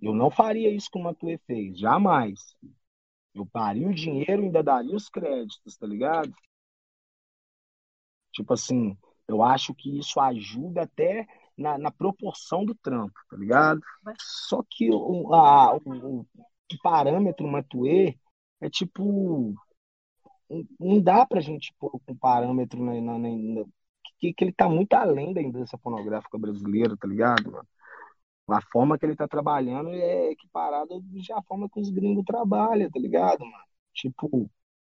Eu não faria isso como a Tue fez, jamais. Eu paria o dinheiro e ainda daria os créditos, tá ligado? Tipo assim, eu acho que isso ajuda até na, na proporção do trampo, tá ligado? Só que o, a, o, o parâmetro Matue é tipo. Não dá pra gente pôr um parâmetro na, na, na, que, que ele tá muito além da indústria pornográfica brasileira, tá ligado, mano? A forma que ele tá trabalhando é equiparada à forma que os gringos trabalham, tá ligado, mano? Tipo,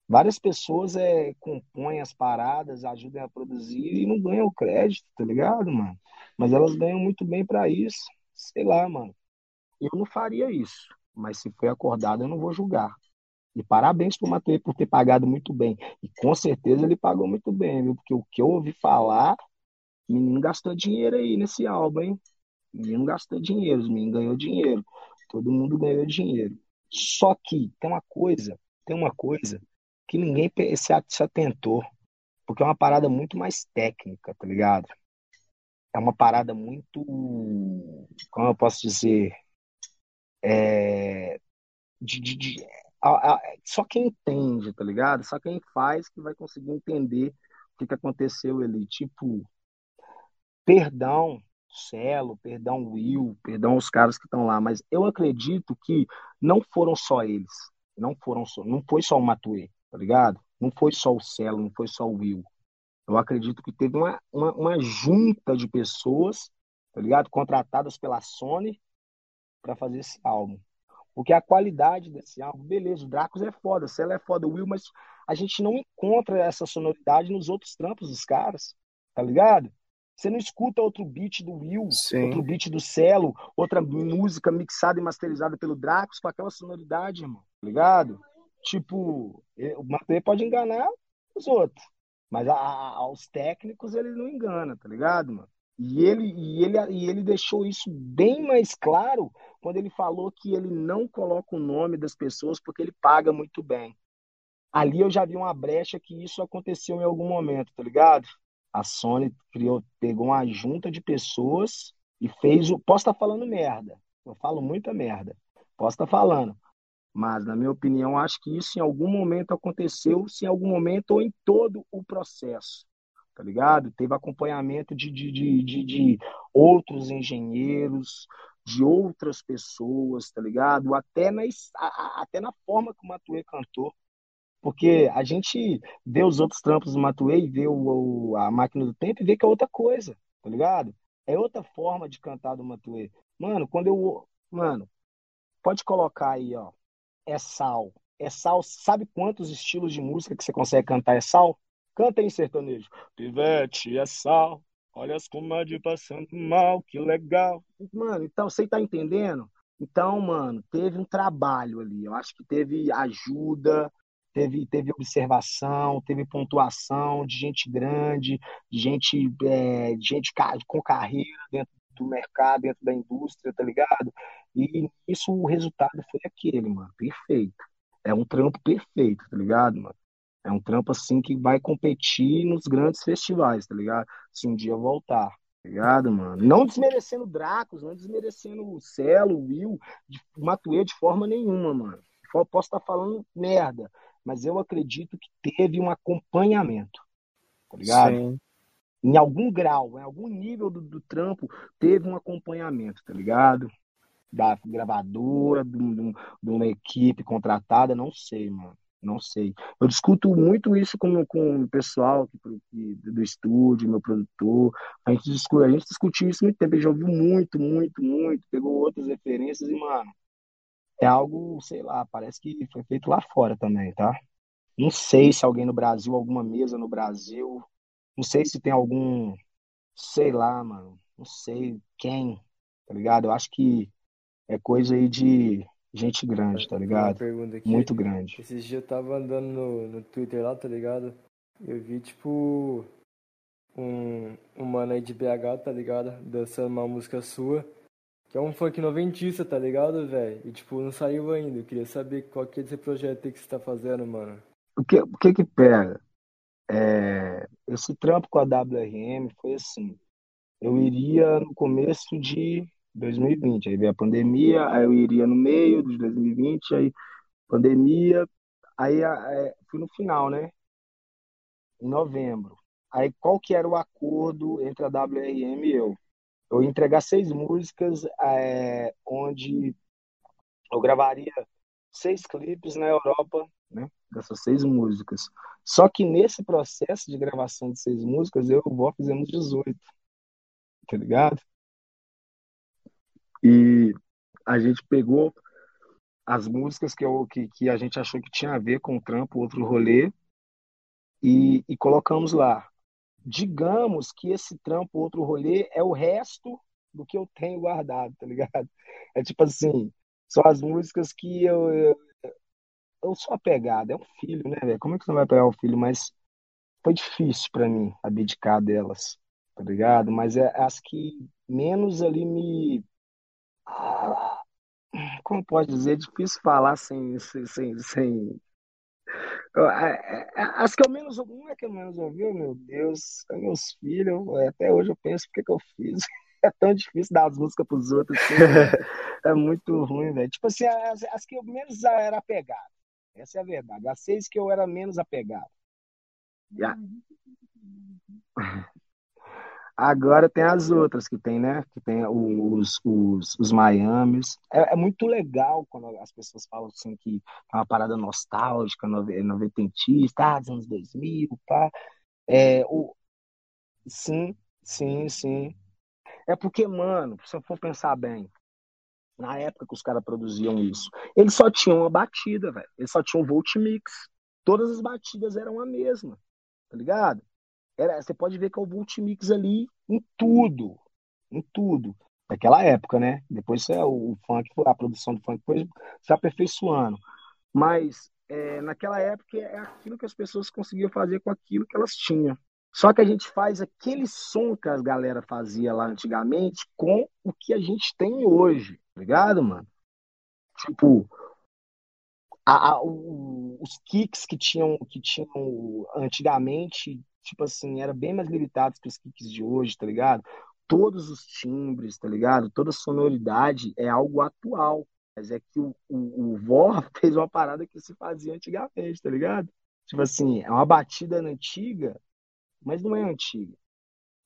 várias pessoas é, compõem as paradas, ajudam a produzir e não ganham crédito, tá ligado, mano? Mas elas ganham muito bem para isso. Sei lá, mano. Eu não faria isso, mas se foi acordado, eu não vou julgar. E parabéns pro Matei por ter pagado muito bem. E com certeza ele pagou muito bem, viu? Porque o que eu ouvi falar, o menino gastou dinheiro aí nesse álbum, hein? O menino gastou dinheiro, os meninos ganhou dinheiro. Todo mundo ganhou dinheiro. Só que tem uma coisa, tem uma coisa que ninguém se atentou. Porque é uma parada muito mais técnica, tá ligado? é uma parada muito, como eu posso dizer, é, de, de, de a, a, só quem entende, tá ligado? Só quem faz que vai conseguir entender o que, que aconteceu ali. Tipo, perdão, Celo, perdão, Will, perdão os caras que estão lá, mas eu acredito que não foram só eles. Não foram só, não foi só o Matue, tá ligado? Não foi só o Celo, não foi só o Will. Eu acredito que teve uma, uma, uma junta de pessoas, tá ligado? Contratadas pela Sony para fazer esse álbum. Porque a qualidade desse álbum, beleza, o Dracos é foda, Cela é foda, o Will, mas a gente não encontra essa sonoridade nos outros trampos dos caras, tá ligado? Você não escuta outro beat do Will, Sim. outro beat do Celo, outra música mixada e masterizada pelo Dracos com aquela sonoridade, irmão, tá ligado? Tipo, o Matei pode enganar os outros, mas a, a, aos técnicos ele não engana, tá ligado, mano? E ele, e, ele, e ele deixou isso bem mais claro quando ele falou que ele não coloca o nome das pessoas porque ele paga muito bem. Ali eu já vi uma brecha que isso aconteceu em algum momento, tá ligado? A Sony criou, pegou uma junta de pessoas e fez o. Posso estar falando merda. Eu falo muita merda. Posso estar falando. Mas, na minha opinião, acho que isso em algum momento aconteceu, se em algum momento ou em todo o processo tá ligado? Teve acompanhamento de, de, de, de, de outros engenheiros, de outras pessoas, tá ligado? Até na, até na forma que o Matuê cantou. Porque a gente vê os outros trampos do Matuê e vê o, a máquina do tempo e vê que é outra coisa, tá ligado? É outra forma de cantar do Matuê. Mano, quando eu. Mano, pode colocar aí, ó. É sal. É sal. Sabe quantos estilos de música que você consegue cantar é sal? Canta em sertanejo. Pivete é sal, olha as comadres passando mal, que legal. Mano, então você tá entendendo? Então, mano, teve um trabalho ali. Eu acho que teve ajuda, teve, teve observação, teve pontuação de gente grande, de gente, é, de gente com carreira dentro do mercado, dentro da indústria, tá ligado? E isso o resultado foi aquele, mano, perfeito. É um trampo perfeito, tá ligado, mano? É um trampo assim que vai competir nos grandes festivais, tá ligado? Se um dia voltar, tá ligado, mano? Não desmerecendo Dracos, não desmerecendo o Celo, o Will, de Matuê de forma nenhuma, mano. posso estar falando merda, mas eu acredito que teve um acompanhamento, tá ligado? Sim. Em algum grau, em algum nível do, do trampo, teve um acompanhamento, tá ligado? Da gravadora, de, de, de uma equipe contratada, não sei, mano não sei. Eu discuto muito isso com, com o pessoal do estúdio, meu produtor. A gente, discute, a gente discutiu isso muito tempo, ele já ouviu muito, muito, muito, pegou outras referências e, mano, é algo, sei lá, parece que foi feito lá fora também, tá? Não sei se alguém no Brasil, alguma mesa no Brasil, não sei se tem algum, sei lá, mano, não sei quem, tá ligado? Eu acho que é coisa aí de gente grande, tá ligado? Muito grande. Esses dias eu tava andando no, no Twitter lá, tá ligado? Eu vi, tipo, um, um mano aí de BH, tá ligado? Dançando uma música sua. Que é um funk noventista, tá ligado, velho? E, tipo, não saiu ainda. Eu queria saber qual que é esse projeto aí que você tá fazendo, mano. O que, o que que pega? É, esse trampo com a WRM foi assim. Eu iria no começo de 2020. Aí veio a pandemia, aí eu iria no meio de 2020, aí pandemia, aí é, fui no final, né? Em novembro. Aí qual que era o acordo entre a WRM e eu? Eu ia entregar seis músicas, é, onde eu gravaria seis clipes na Europa, né? Dessas seis músicas. Só que nesse processo de gravação de seis músicas, eu Vó fizemos 18. Tá ligado? E a gente pegou as músicas que, eu, que, que a gente achou que tinha a ver com o trampo, outro rolê, e, e colocamos lá. Digamos que esse trampo, outro rolê, é o resto do que eu tenho guardado, tá ligado? É tipo assim, são as músicas que eu, eu, eu sou apegado, é um filho, né, velho? Como é que você vai pegar o filho? Mas foi difícil para mim abdicar delas, tá ligado? Mas é as que menos ali me como pode dizer, é difícil falar sem, sem, sem, As que eu menos não é que eu menos ouvi, meu Deus, são meus filhos, até hoje eu penso o que, que eu fiz. É tão difícil dar as músicas pros outros, assim, é muito ruim, velho. Tipo assim, as, as que eu menos era apegado. Essa é a verdade. As seis que eu era menos apegado. Yeah. Agora tem as outras que tem, né? Que tem os, os, os Miamis. É, é, muito legal quando as pessoas falam assim que é uma parada nostálgica, novententista, ah, dos anos 2000, pá. É, o... Sim, sim, sim. É porque, mano, se eu for pensar bem, na época que os caras produziam isso, eles só tinham uma batida, velho. Eles só tinham volt mix. Todas as batidas eram a mesma, tá ligado? Era, você pode ver que é o Multimix ali em tudo, em tudo. Naquela época, né? Depois é, o, o funk, a produção do funk foi se aperfeiçoando. Mas é, naquela época é aquilo que as pessoas conseguiam fazer com aquilo que elas tinham. Só que a gente faz aquele som que as galera fazia lá antigamente com o que a gente tem hoje, tá ligado, mano? Tipo, a, a, o, os kicks que tinham, que tinham antigamente, tipo assim, era bem mais limitados que os kicks de hoje, tá ligado? Todos os timbres, tá ligado? Toda a sonoridade é algo atual. Mas é que o, o, o Vor fez uma parada que se fazia antigamente, tá ligado? Tipo assim, é uma batida antiga, mas não é antiga.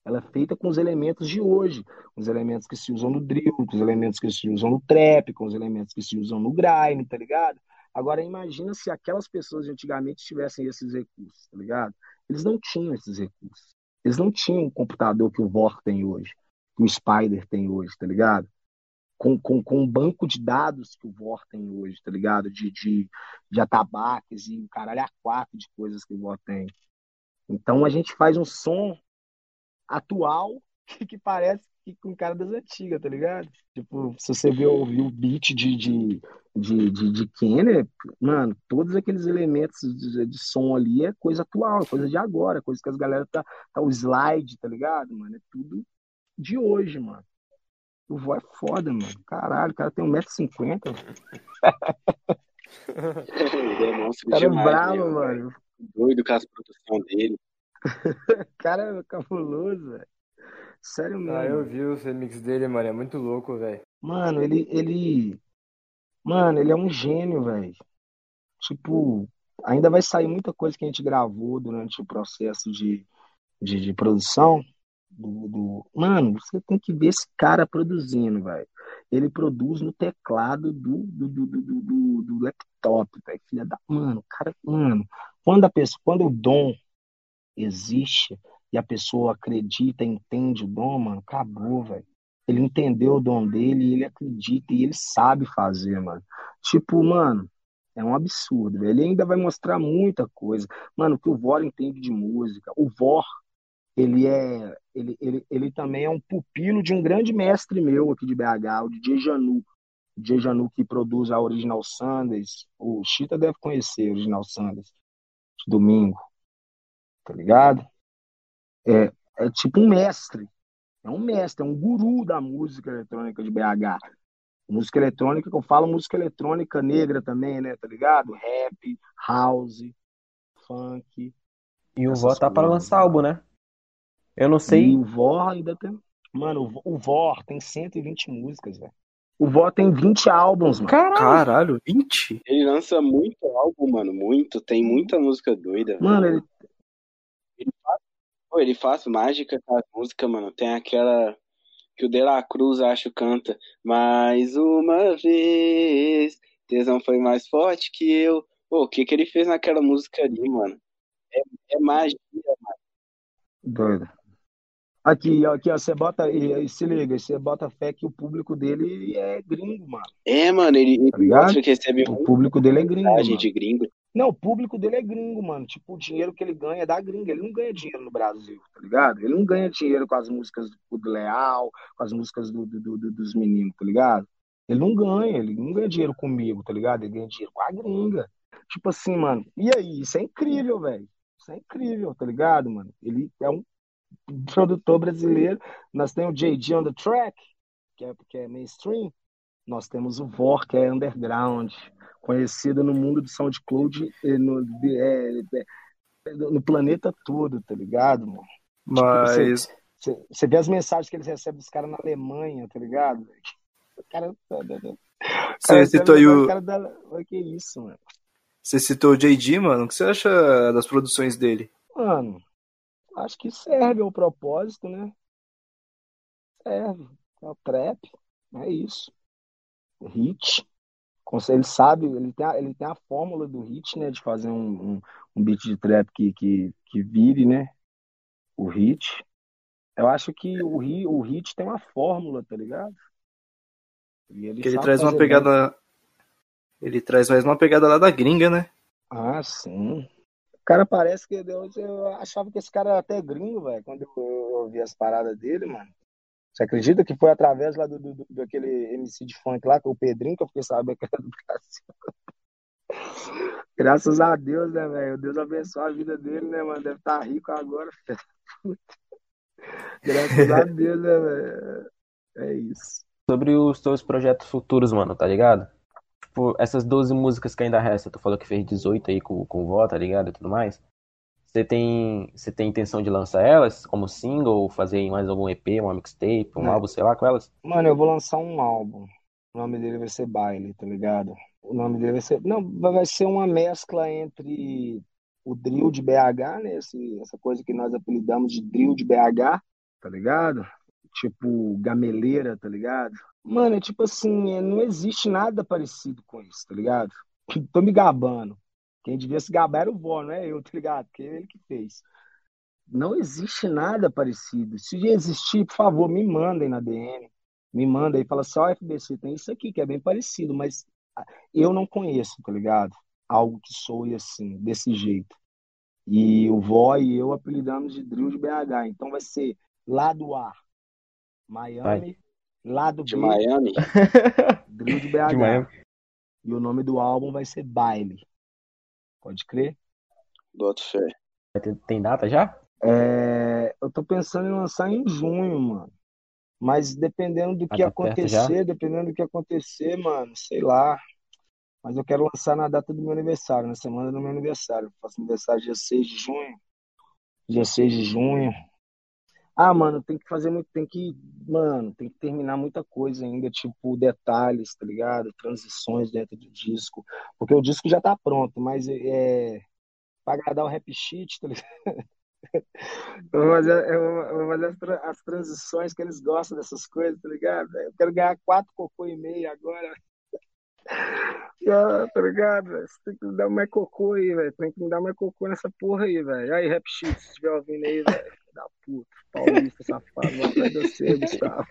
Ela é feita com os elementos de hoje, com os elementos que se usam no drill, com os elementos que se usam no trap, com os elementos que se usam no grime, tá ligado? Agora imagina se aquelas pessoas de antigamente tivessem esses recursos, tá ligado? Eles não tinham esses recursos. Eles não tinham o computador que o Vor tem hoje, que o Spider tem hoje, tá ligado? Com, com, com um banco de dados que o Vor tem hoje, tá ligado? De, de, de atabaques e o caralho a quatro de coisas que o Vor tem. Então a gente faz um som atual que, que parece que com cara das antigas, tá ligado? Tipo, se você ver ouvir o beat de, de, de, de, de Kenner, mano, todos aqueles elementos de, de, som ali é coisa atual, é coisa de agora, coisa que as galera tá, tá o slide, tá ligado, mano? É tudo de hoje, mano. O voo é foda, mano. Caralho, o cara tem 1,50m. Demonstra O cara é bravo, né, mano. Doido com as produções dele. O cara é cabuloso, velho. Sério mesmo. Ah, eu vi os remix dele, mano. É muito louco, velho. Mano, ele, ele. Mano, ele é um gênio, velho. Tipo, ainda vai sair muita coisa que a gente gravou durante o processo de, de, de produção. Do, do... Mano, você tem que ver esse cara produzindo, velho. Ele produz no teclado do, do, do, do, do, do- laptop, velho. Filha da. Mano, cara, mano. Quando a pessoa, quando o dom existe e a pessoa acredita, entende o dom, mano, acabou, velho. Ele entendeu o dom dele, ele acredita e ele sabe fazer, mano. Tipo, mano, é um absurdo, velho. Ele ainda vai mostrar muita coisa. Mano, o que o Vor entende de música. O Vor, ele é. Ele, ele, ele também é um pupilo de um grande mestre meu aqui de BH, o DJ Janu. O DJ Janu que produz a Original Sundays. O Chita deve conhecer a Original Sundays. Domingo. Tá ligado? É, é tipo um mestre. É um mestre, é um guru da música eletrônica de BH. Música eletrônica, que eu falo música eletrônica negra também, né? Tá ligado? Rap, house, funk. E o Vó tá pra coisas, lançar álbum, né? Eu não E sei. o Vor ainda tem. Mano, o Vor tem 120 músicas, velho. O Vor tem 20 álbuns, mano. Caralho! Caralho, 20? Ele lança muito álbum, mano. Muito. Tem muita música doida, velho. Mano, ele. Pô, ele faz mágica com as músicas, mano. Tem aquela que o De La Cruz, acho, canta. Mais uma vez, tesão foi mais forte que eu. Pô, o que que ele fez naquela música ali, mano? É, é magia, Doido. Aqui, ó, aqui, ó, você bota. E, e se liga, você bota fé que o público dele é gringo, mano. É, mano, ele, Tá ele mostra que recebe O público dele é gringo, mano. de gringo. Não, o público dele é gringo, mano. Tipo, o dinheiro que ele ganha é da gringa. Ele não ganha dinheiro no Brasil, tá ligado? Ele não ganha dinheiro com as músicas do, do Leal, com as músicas do, do- do- dos meninos, tá ligado? Ele não ganha, ele não ganha dinheiro comigo, tá ligado? Ele ganha dinheiro com a gringa. Tipo assim, mano. E aí? Isso é incrível, velho. Isso é incrível, tá ligado, mano? Ele é um produtor brasileiro. Nós temos o JD on the track, que é, que é mainstream. Nós temos o Vor, que é underground, conhecido no mundo do SoundCloud, e no, de- é, no planeta todo, tá ligado, mano? Mas. Você você vê as mensagens que eles recebem dos caras na Alemanha, tá ligado? O cara. O Você citou aí o o. cara da. Que isso, mano? Você citou o JD, mano. O que você acha das produções dele? Mano, acho que serve ao propósito, né? Serve. É o trap, é isso. Hit. Ele sabe, ele tem a, ele tem a fórmula do hit, né? De fazer um, um, um beat de trap que, que, que vire, né? O hit. Eu acho que o, o hit tem uma fórmula, tá ligado? E ele ele traz uma fazer bem. pegada. Ele traz mais uma pegada lá da gringa, né? Ah, sim. O cara parece que eu, eu achava que esse cara era até gringo, velho, quando eu, eu ouvi as paradas dele, mano. Você acredita que foi através lá do, do, daquele MC de funk lá, é o Pedrinho, que eu fiquei sabendo que era do Brasil? Graças a Deus, né, velho? Deus abençoe a vida dele, né, mano? Deve estar tá rico agora. Graças a Deus, né, velho? É isso. Sobre os teus projetos futuros, mano, tá ligado? Tipo, essas 12 músicas que ainda restam, tu falou que fez 18 aí com, com o Vó, tá ligado? E tudo mais. Você tem, você tem intenção de lançar elas como single, fazer mais algum EP, uma mixtape, um Não. álbum, sei lá, com elas? Mano, eu vou lançar um álbum. O nome dele vai ser Baile, tá ligado? O nome dele vai ser. Não, vai ser uma mescla entre o drill de BH, né? Esse, essa coisa que nós apelidamos de drill de BH, tá ligado? Tipo, gameleira, tá ligado? Mano, é tipo assim, é, não existe nada parecido com isso, tá ligado? Tô me gabando. Quem devia se gabar era o vó, não é eu, tá ligado? Porque é ele que fez. Não existe nada parecido. Se existir, por favor, me mandem na DM. Me manda aí, fala só, assim, FBC, tem isso aqui que é bem parecido, mas eu não conheço, tá ligado? Algo que soe assim, desse jeito. E o vó e eu apelidamos de drill de BH. Então vai ser lado A, Miami, Vai. lado De B, Miami? drill de BH. De Miami. E o nome do álbum vai ser Baile. Pode crer? Boto fé. Tem data já? É, eu tô pensando em lançar em junho, mano. Mas dependendo do Ah, que tá acontecer, dependendo do que acontecer, mano, sei lá. Mas eu quero lançar na data do meu aniversário, na semana do meu aniversário. Eu faço aniversário dia 6 de junho. Dia 6 de junho. Ah, mano, tem que fazer muito, tem que, mano, tem que terminar muita coisa ainda, tipo detalhes, tá ligado? Transições dentro do disco. Porque o disco já tá pronto, mas é pra agradar o rap sheet, tá ligado? Eu vou fazer, eu vou- fazer as, tra- as transições que eles gostam dessas coisas, tá ligado? Eu quero ganhar quatro cocô e meio agora. Ah, tá ligado? Você tem que me dar mais cocô aí, velho. Tem que me dar mais cocô nessa porra aí, velho. Aí, rap shit, se estiver ouvindo aí, velho. Da puta, paulista, safado, vai atrás você, Gustavo.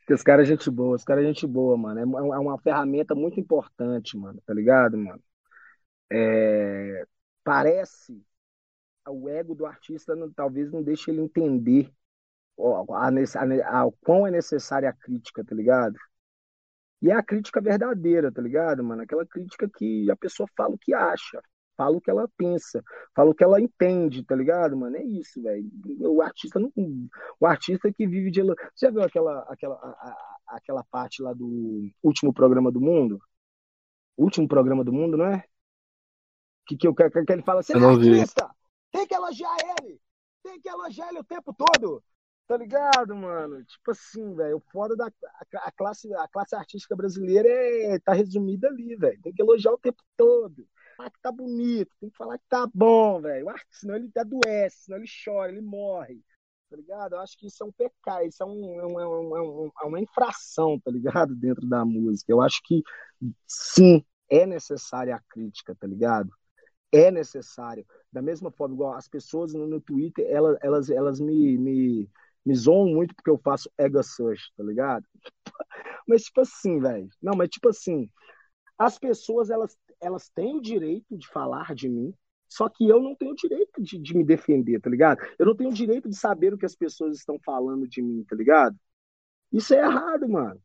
Porque os caras é gente boa, os caras é gente boa, mano. É uma, é uma ferramenta muito importante, mano, tá ligado, mano? É, parece o ego do artista não- talvez não deixe ele entender a, a, a- quão é necessária a crítica, tá ligado? E é a crítica verdadeira, tá ligado, mano? Aquela crítica que a pessoa fala o que acha, fala o que ela pensa, fala o que ela entende, tá ligado, mano? É isso, velho. O artista não, o artista que vive de Você já viu aquela aquela a- a- aquela parte lá do último programa do mundo? Último programa do mundo, não é? Que que, que, que ele fala assim, não vi. artista, tem que elogiar ele, tem que elogiar ele o tempo todo. Tá ligado, mano? Tipo assim, velho, o foda da a, a classe, a classe artística brasileira é, tá resumida ali, velho. Tem que elogiar o tempo todo. Falar que tá bonito, tem que falar que tá bom, velho. Artista, senão ele adoece, senão ele chora, ele morre. Tá ligado? Eu acho que isso é um pecado, isso é, um, é, um- é um- é é uma infração, tá ligado? Dentro da música. Eu acho que sim, é necessária a crítica, tá ligado? É necessário. Da mesma forma, igual as pessoas no, no Twitter, elas, elas, elas me, me, me zoam muito porque eu faço ego search, tá ligado? Mas tipo assim, velho. Não, mas tipo assim, as pessoas elas, elas têm o direito de falar de mim, só que eu não tenho o direito de, de me defender, tá ligado? Eu não tenho o direito de saber o que as pessoas estão falando de mim, tá ligado? Isso é errado, mano.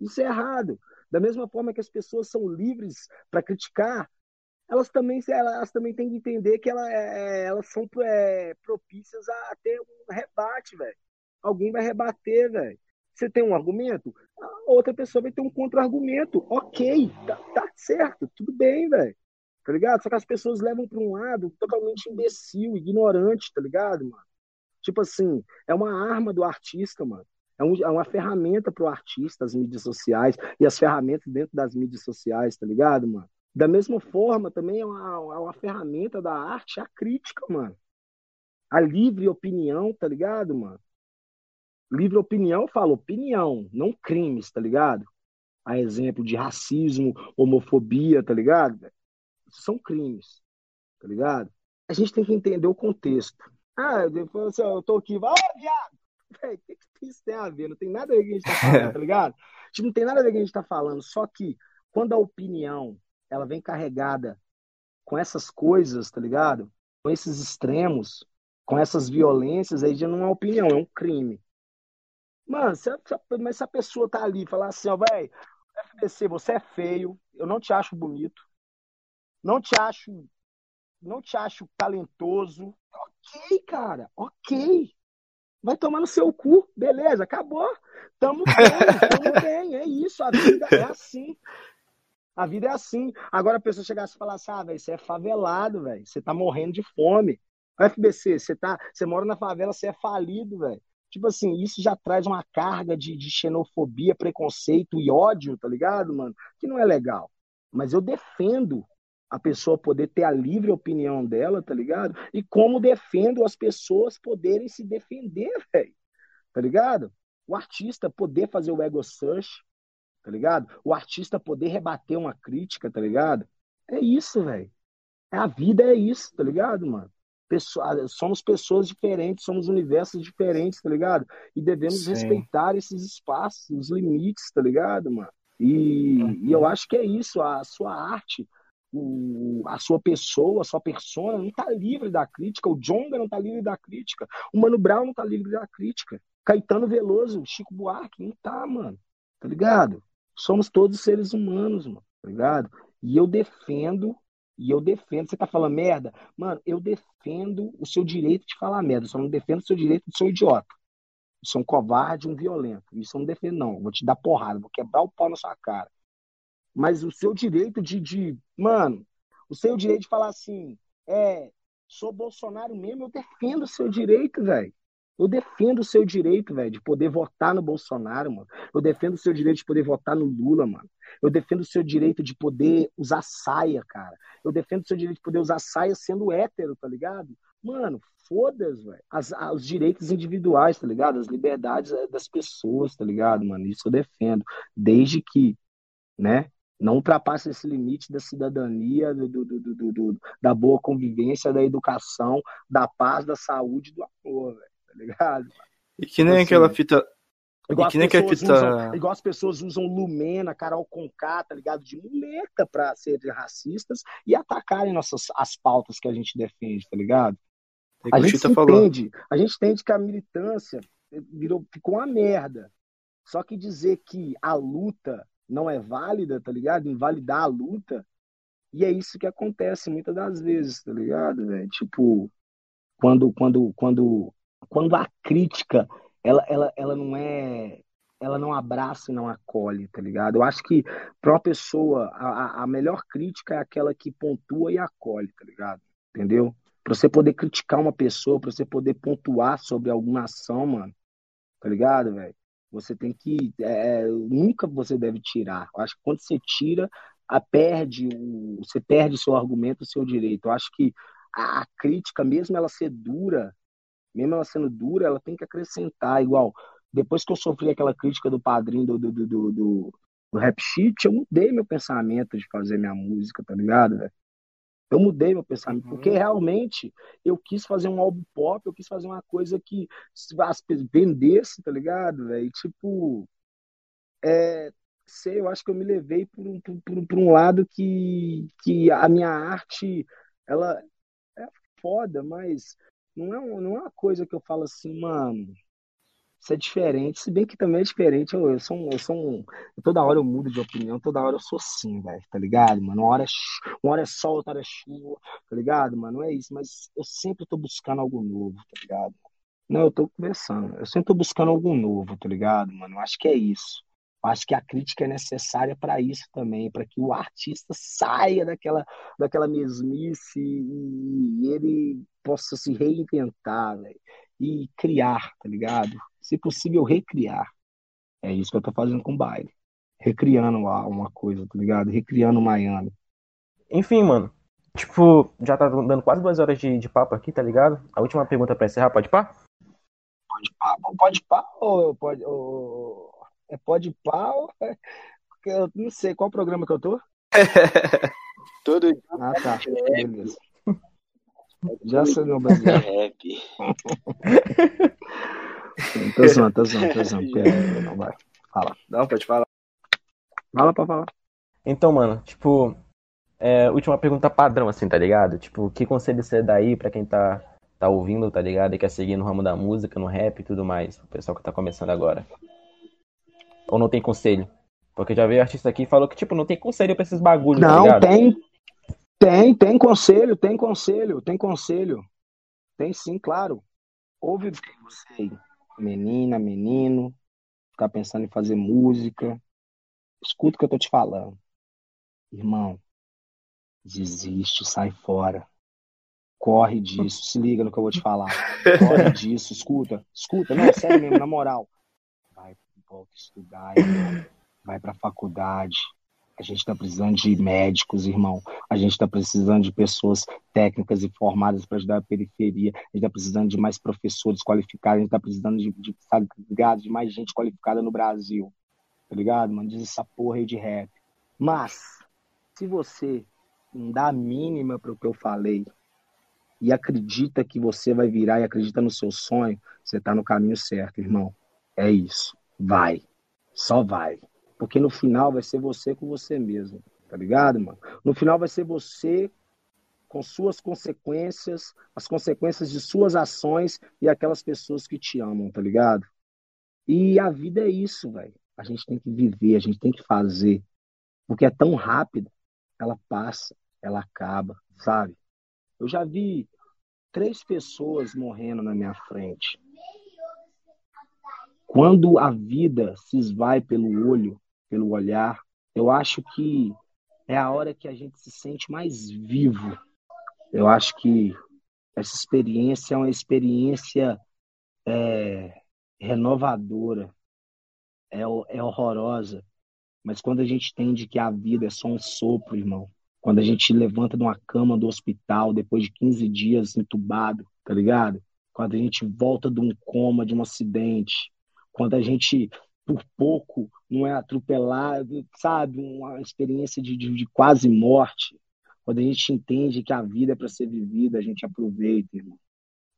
Isso é errado. Da mesma forma que as pessoas são livres para criticar, elas também, elas também têm que entender que ela, é, elas são é, propícias a ter um rebate, velho. Alguém vai rebater, velho. Você tem um argumento, a outra pessoa vai ter um contra-argumento. Ok, tá, tá certo, tudo bem, velho. Tá ligado? Só que as pessoas levam para um lado totalmente imbecil, ignorante, tá ligado, mano? Tipo assim, é uma arma do artista, mano. É, um, é uma ferramenta pro artista, as mídias sociais e as ferramentas dentro das mídias sociais, tá ligado, mano? Da mesma forma, também é uma, é uma ferramenta da arte a crítica, mano. A livre opinião, tá ligado, mano? Livre opinião, eu falo opinião, não crimes, tá ligado? A exemplo de racismo, homofobia, tá ligado? São crimes, tá ligado? A gente tem que entender o contexto. Ah, depois assim, eu tô aqui, ó, oh, viado! Véi, o que, que isso tem a ver? Não tem nada a ver com o que a gente tá falando, tá ligado? Tipo, não tem nada a ver com o que a gente tá falando, só que quando a opinião ela vem carregada com essas coisas, tá ligado? Com esses extremos, com essas violências, aí já não é opinião, é um crime. Mano, se a, mas se a pessoa tá ali e falar assim, ó, velho, FBC, você é feio, eu não te acho bonito, não te acho, não te acho talentoso. Ok, cara, ok. Vai tomar no seu cu, beleza, acabou. Tamo bem, tamo bem, é isso, a vida é assim. A vida é assim. Agora a pessoa chegasse e falasse, ah, velho, você é favelado, velho, você tá morrendo de fome. FBC, você tá, você mora na favela, você é falido, velho. Tipo assim, isso já traz uma carga de, de xenofobia, preconceito e ódio, tá ligado, mano? Que não é legal. Mas eu defendo a pessoa poder ter a livre opinião dela, tá ligado? E como defendo as pessoas poderem se defender, velho. Tá ligado? O artista poder fazer o ego search, tá ligado? O artista poder rebater uma crítica, tá ligado? É isso, velho. É a vida é isso, tá ligado, mano? Pessoa, somos pessoas diferentes, somos universos diferentes, tá ligado? E devemos Sim. respeitar esses espaços, os limites, tá ligado, mano? E, uhum. e eu acho que é isso, a sua arte o, a sua pessoa, a sua persona não está livre da crítica, o Jonga não está livre da crítica, o Mano Brown não está livre da crítica, Caetano Veloso, Chico Buarque, não tá, mano, tá ligado? Somos todos seres humanos, mano, tá ligado? E eu defendo, e eu defendo, você tá falando merda? Mano, eu defendo o seu direito de falar merda, só não defendo o seu direito de ser um idiota. Você é um covarde, um violento. Isso eu não defendo, não. Vou te dar porrada, vou quebrar o pau na sua cara. Mas o seu direito de, de. Mano, o seu direito de falar assim, é, sou Bolsonaro mesmo, eu defendo o seu direito, velho. Eu defendo o seu direito, velho, de poder votar no Bolsonaro, mano. Eu defendo o seu direito de poder votar no Lula, mano. Eu defendo o seu direito de poder usar saia, cara. Eu defendo o seu direito de poder usar saia sendo hétero, tá ligado? Mano, foda-se, velho. Os direitos individuais, tá ligado? As liberdades é, das pessoas, tá ligado, mano? Isso eu defendo. Desde que, né, não ultrapassa esse limite da cidadania, do, do, do, do, da boa convivência, da educação, da paz, da saúde, do amor, véio, tá ligado? E que nem assim, aquela fita. Igual, as fita... usam, igual as pessoas usam Lumena, Carol Conká, tá ligado? De muleta para serem racistas e atacarem nossas, as pautas que a gente defende, tá ligado? É a gente entende, a gente entende que a militância virou, ficou uma merda. Só que dizer que a luta não é válida, tá ligado? Invalidar a luta. E é isso que acontece muitas das vezes, tá ligado, velho? Tipo, quando, quando, quando, quando a crítica, ela, ela, ela não é ela não abraça e não acolhe, tá ligado? Eu acho que para uma pessoa, a, a melhor crítica é aquela que pontua e acolhe, tá ligado? Entendeu? Para você poder criticar uma pessoa, para você poder pontuar sobre alguma ação, mano, tá ligado, velho? Você tem que. É, nunca você deve tirar. Eu acho que quando você tira, a perde o, você perde seu argumento, seu direito. Eu acho que a, a crítica, mesmo ela ser dura, mesmo ela sendo dura, ela tem que acrescentar. Igual, depois que eu sofri aquela crítica do padrinho do, do, do, do, do rap sheet, eu mudei meu pensamento de fazer minha música, tá ligado, velho? Eu mudei meu pensamento, uhum. porque realmente eu quis fazer um álbum pop, eu quis fazer uma coisa que vendesse, tá ligado? velho? tipo, é, sei, eu acho que eu me levei por um, por, por um lado que, que a minha arte, ela é foda, mas não é, um, não é uma coisa que eu falo assim, mano, isso é diferente, se bem que também é diferente. Eu, eu sou um, eu sou um. Toda hora eu mudo de opinião, toda hora eu sou assim, velho, tá ligado, mano? Uma hora, é, uma hora é sol, outra hora é chuva, tá ligado, mano? Não é isso, mas eu sempre tô buscando algo novo, tá ligado? Não, eu tô conversando. Eu sempre tô buscando algo novo, tá ligado, mano? Acho que é isso. Acho que a crítica é necessária para isso também, para que o artista saia daquela, daquela mesmice e ele possa se reinventar, velho, e criar, tá ligado? se possível, recriar. É isso que eu tô fazendo com o baile. Recriando uma coisa, tá ligado? Recriando Miami. Enfim, mano. Tipo, já tá dando quase duas horas de, de papo aqui, tá ligado? A última pergunta pra encerrar, pode pá? Pode pá, pode pá ou pode. Ou... É pode pá ou. Eu não sei qual programa que eu tô. Todo dia. Ah, tá. Beleza. Já sei meu brasileiro. Rap. Tô zoando, tô zoando, tô zoando. Não vai. Fala. Não, pode falar. Fala pra falar. Então, mano, tipo, é, última pergunta padrão, assim, tá ligado? Tipo, que conselho você dá aí pra quem tá, tá ouvindo, tá ligado? E quer seguir no ramo da música, no rap e tudo mais, o pessoal que tá começando agora. Ou não tem conselho? Porque já veio artista aqui e falou que, tipo, não tem conselho pra esses bagulhos, não, tá? Não, tem. Tem, tem conselho, tem conselho, tem conselho. Tem sim, claro. Ouve você, menina, menino, tá pensando em fazer música. Escuta o que eu tô te falando. Irmão, desiste, sai fora. Corre disso, se liga no que eu vou te falar. Corre disso, escuta, escuta, não, sério mesmo, na moral. Volta a estudar, irmão. vai pra faculdade. A gente está precisando de médicos, irmão. A gente está precisando de pessoas técnicas e formadas para ajudar a periferia. A gente está precisando de mais professores qualificados. A gente está precisando de, de, de mais gente qualificada no Brasil. Tá ligado, mano? Diz essa porra aí de rap. Mas, se você não dá a mínima para o que eu falei e acredita que você vai virar e acredita no seu sonho, você está no caminho certo, irmão. É isso. Vai. Só vai. Porque no final vai ser você com você mesmo, tá ligado, mano? No final vai ser você com suas consequências, as consequências de suas ações e aquelas pessoas que te amam, tá ligado? E a vida é isso, velho. A gente tem que viver, a gente tem que fazer. Porque é tão rápido, ela passa, ela acaba, sabe? Eu já vi três pessoas morrendo na minha frente. Quando a vida se esvai pelo olho, pelo olhar. Eu acho que é a hora que a gente se sente mais vivo. Eu acho que essa experiência é uma experiência é, renovadora, é, é horrorosa. Mas quando a gente entende que a vida é só um sopro, irmão, quando a gente levanta de uma cama do hospital depois de 15 dias entubado, tá ligado? Quando a gente volta de um coma, de um acidente, quando a gente por pouco não é atropelado, sabe? Uma experiência de, de, de quase morte. Quando a gente entende que a vida é para ser vivida, a gente aproveita, irmão.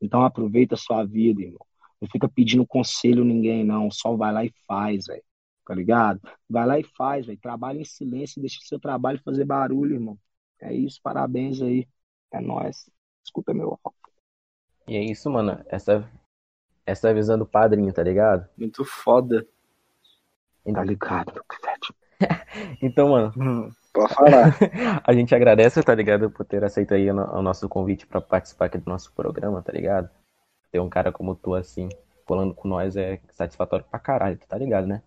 Então aproveita a sua vida, irmão. Não fica pedindo conselho a ninguém, não. Só vai lá e faz, velho. Tá ligado? Vai lá e faz, velho. Trabalha em silêncio, deixa o seu trabalho fazer barulho, irmão. É isso, parabéns aí. É nóis. Escuta meu rock. E é isso, mano. Essa, essa é a visão do padrinho, tá ligado? Muito foda. Tá ligado, então, mano. Hum. Pode falar. a gente agradece, tá ligado, por ter aceito aí o nosso convite para participar aqui do nosso programa, tá ligado? Ter um cara como tu assim, falando com nós é satisfatório pra caralho, tá ligado, né?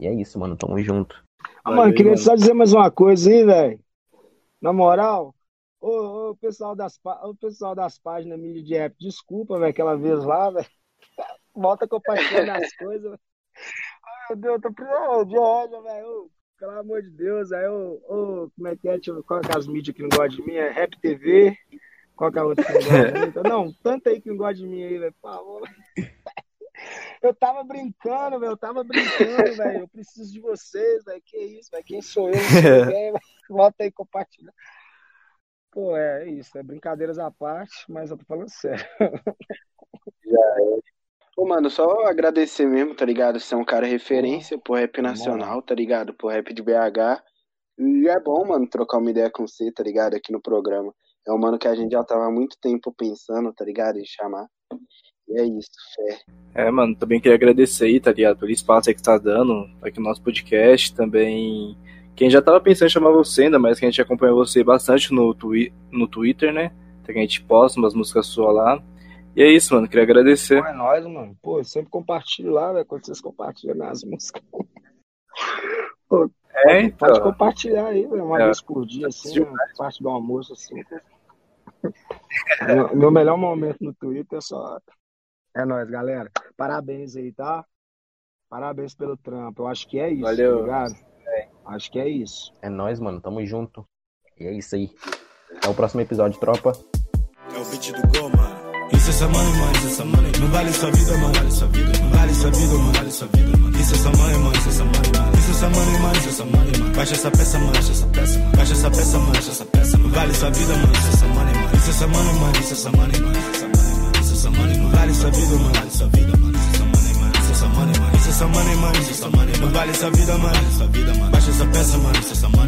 E é isso, mano. Tamo junto. Ah, mano, queria mano. só dizer mais uma coisa aí, velho. Na moral, ô, ô, pessoal das, ô, pessoal das páginas mídia de app, desculpa, velho, aquela vez lá, velho. Volta compartilhando as coisas, velho meu Deus, tô precisando de ódio, velho. Pelo amor de Deus, aí eu, como é que é? Eu, qual é, as mídias que não gostam de mim? É Rap TV. Qual é a outra que não gosta de mim? Então, não, tanto aí que não gosta de mim aí, velho. Por favor. Eu tava brincando, velho. Eu tava brincando, velho. Eu preciso de vocês, velho. Que isso, velho. Quem sou eu? Quem, Volta aí, compartilha. Pô, é isso. É brincadeiras à parte, mas eu tô falando sério. Já é. Pô, mano, só agradecer mesmo, tá ligado? Você é um cara referência pro rap nacional, tá ligado? Pro rap de BH. E é bom, mano, trocar uma ideia com você, tá ligado? Aqui no programa. É um mano que a gente já tava há muito tempo pensando, tá ligado? Em chamar. E é isso, fé. É, mano, também queria agradecer aí, tá ligado? Pelo espaço aí que tá dando aqui no nosso podcast. Também. Quem já tava pensando em chamar você ainda, mas que a gente acompanha você bastante no, twi no Twitter, né? Então a gente posta umas músicas suas lá. E é isso, mano. Queria agradecer. Pô, é nóis, mano. Pô, eu sempre compartilho lá, velho, quando vocês compartilham as músicas. Pô, é, pode, então. pode compartilhar aí, véio, uma é. vez por dia, assim, né? parte do almoço, assim. meu, meu melhor momento no Twitter é só. É nóis, galera. Parabéns aí, tá? Parabéns pelo trampo. Eu acho que é isso, Valeu. tá ligado? É. Acho que é isso. É nóis, mano. Tamo junto. E é isso aí. Até o próximo episódio, tropa. É o beat do Goma. Isso é essa money, mano, isso é essa money. Não vale sua vida, mano. Vale sua vida, mano. Vale sua vida, mano. Vale sua vida, mano. Isso é essa money, mano, isso é essa mano. Isso é essa money, mano, isso é essa mano. Baixa essa peça, baixa essa peça. Baixa essa peça, baixa essa peça, mano. Vale sua vida, mano, isso é essa money, mano. Isso é essa money, mano, isso é essa mano. Isso é essa money, mano. Vale sua vida, mano. Vale sua vida, mano. Isso é essa mano. Isso é essa mano. Isso é essa mano. Isso é essa mano. Vale sua vida, mano. Sua vida, mano. Baixa essa peça, mano. Isso é essa mano.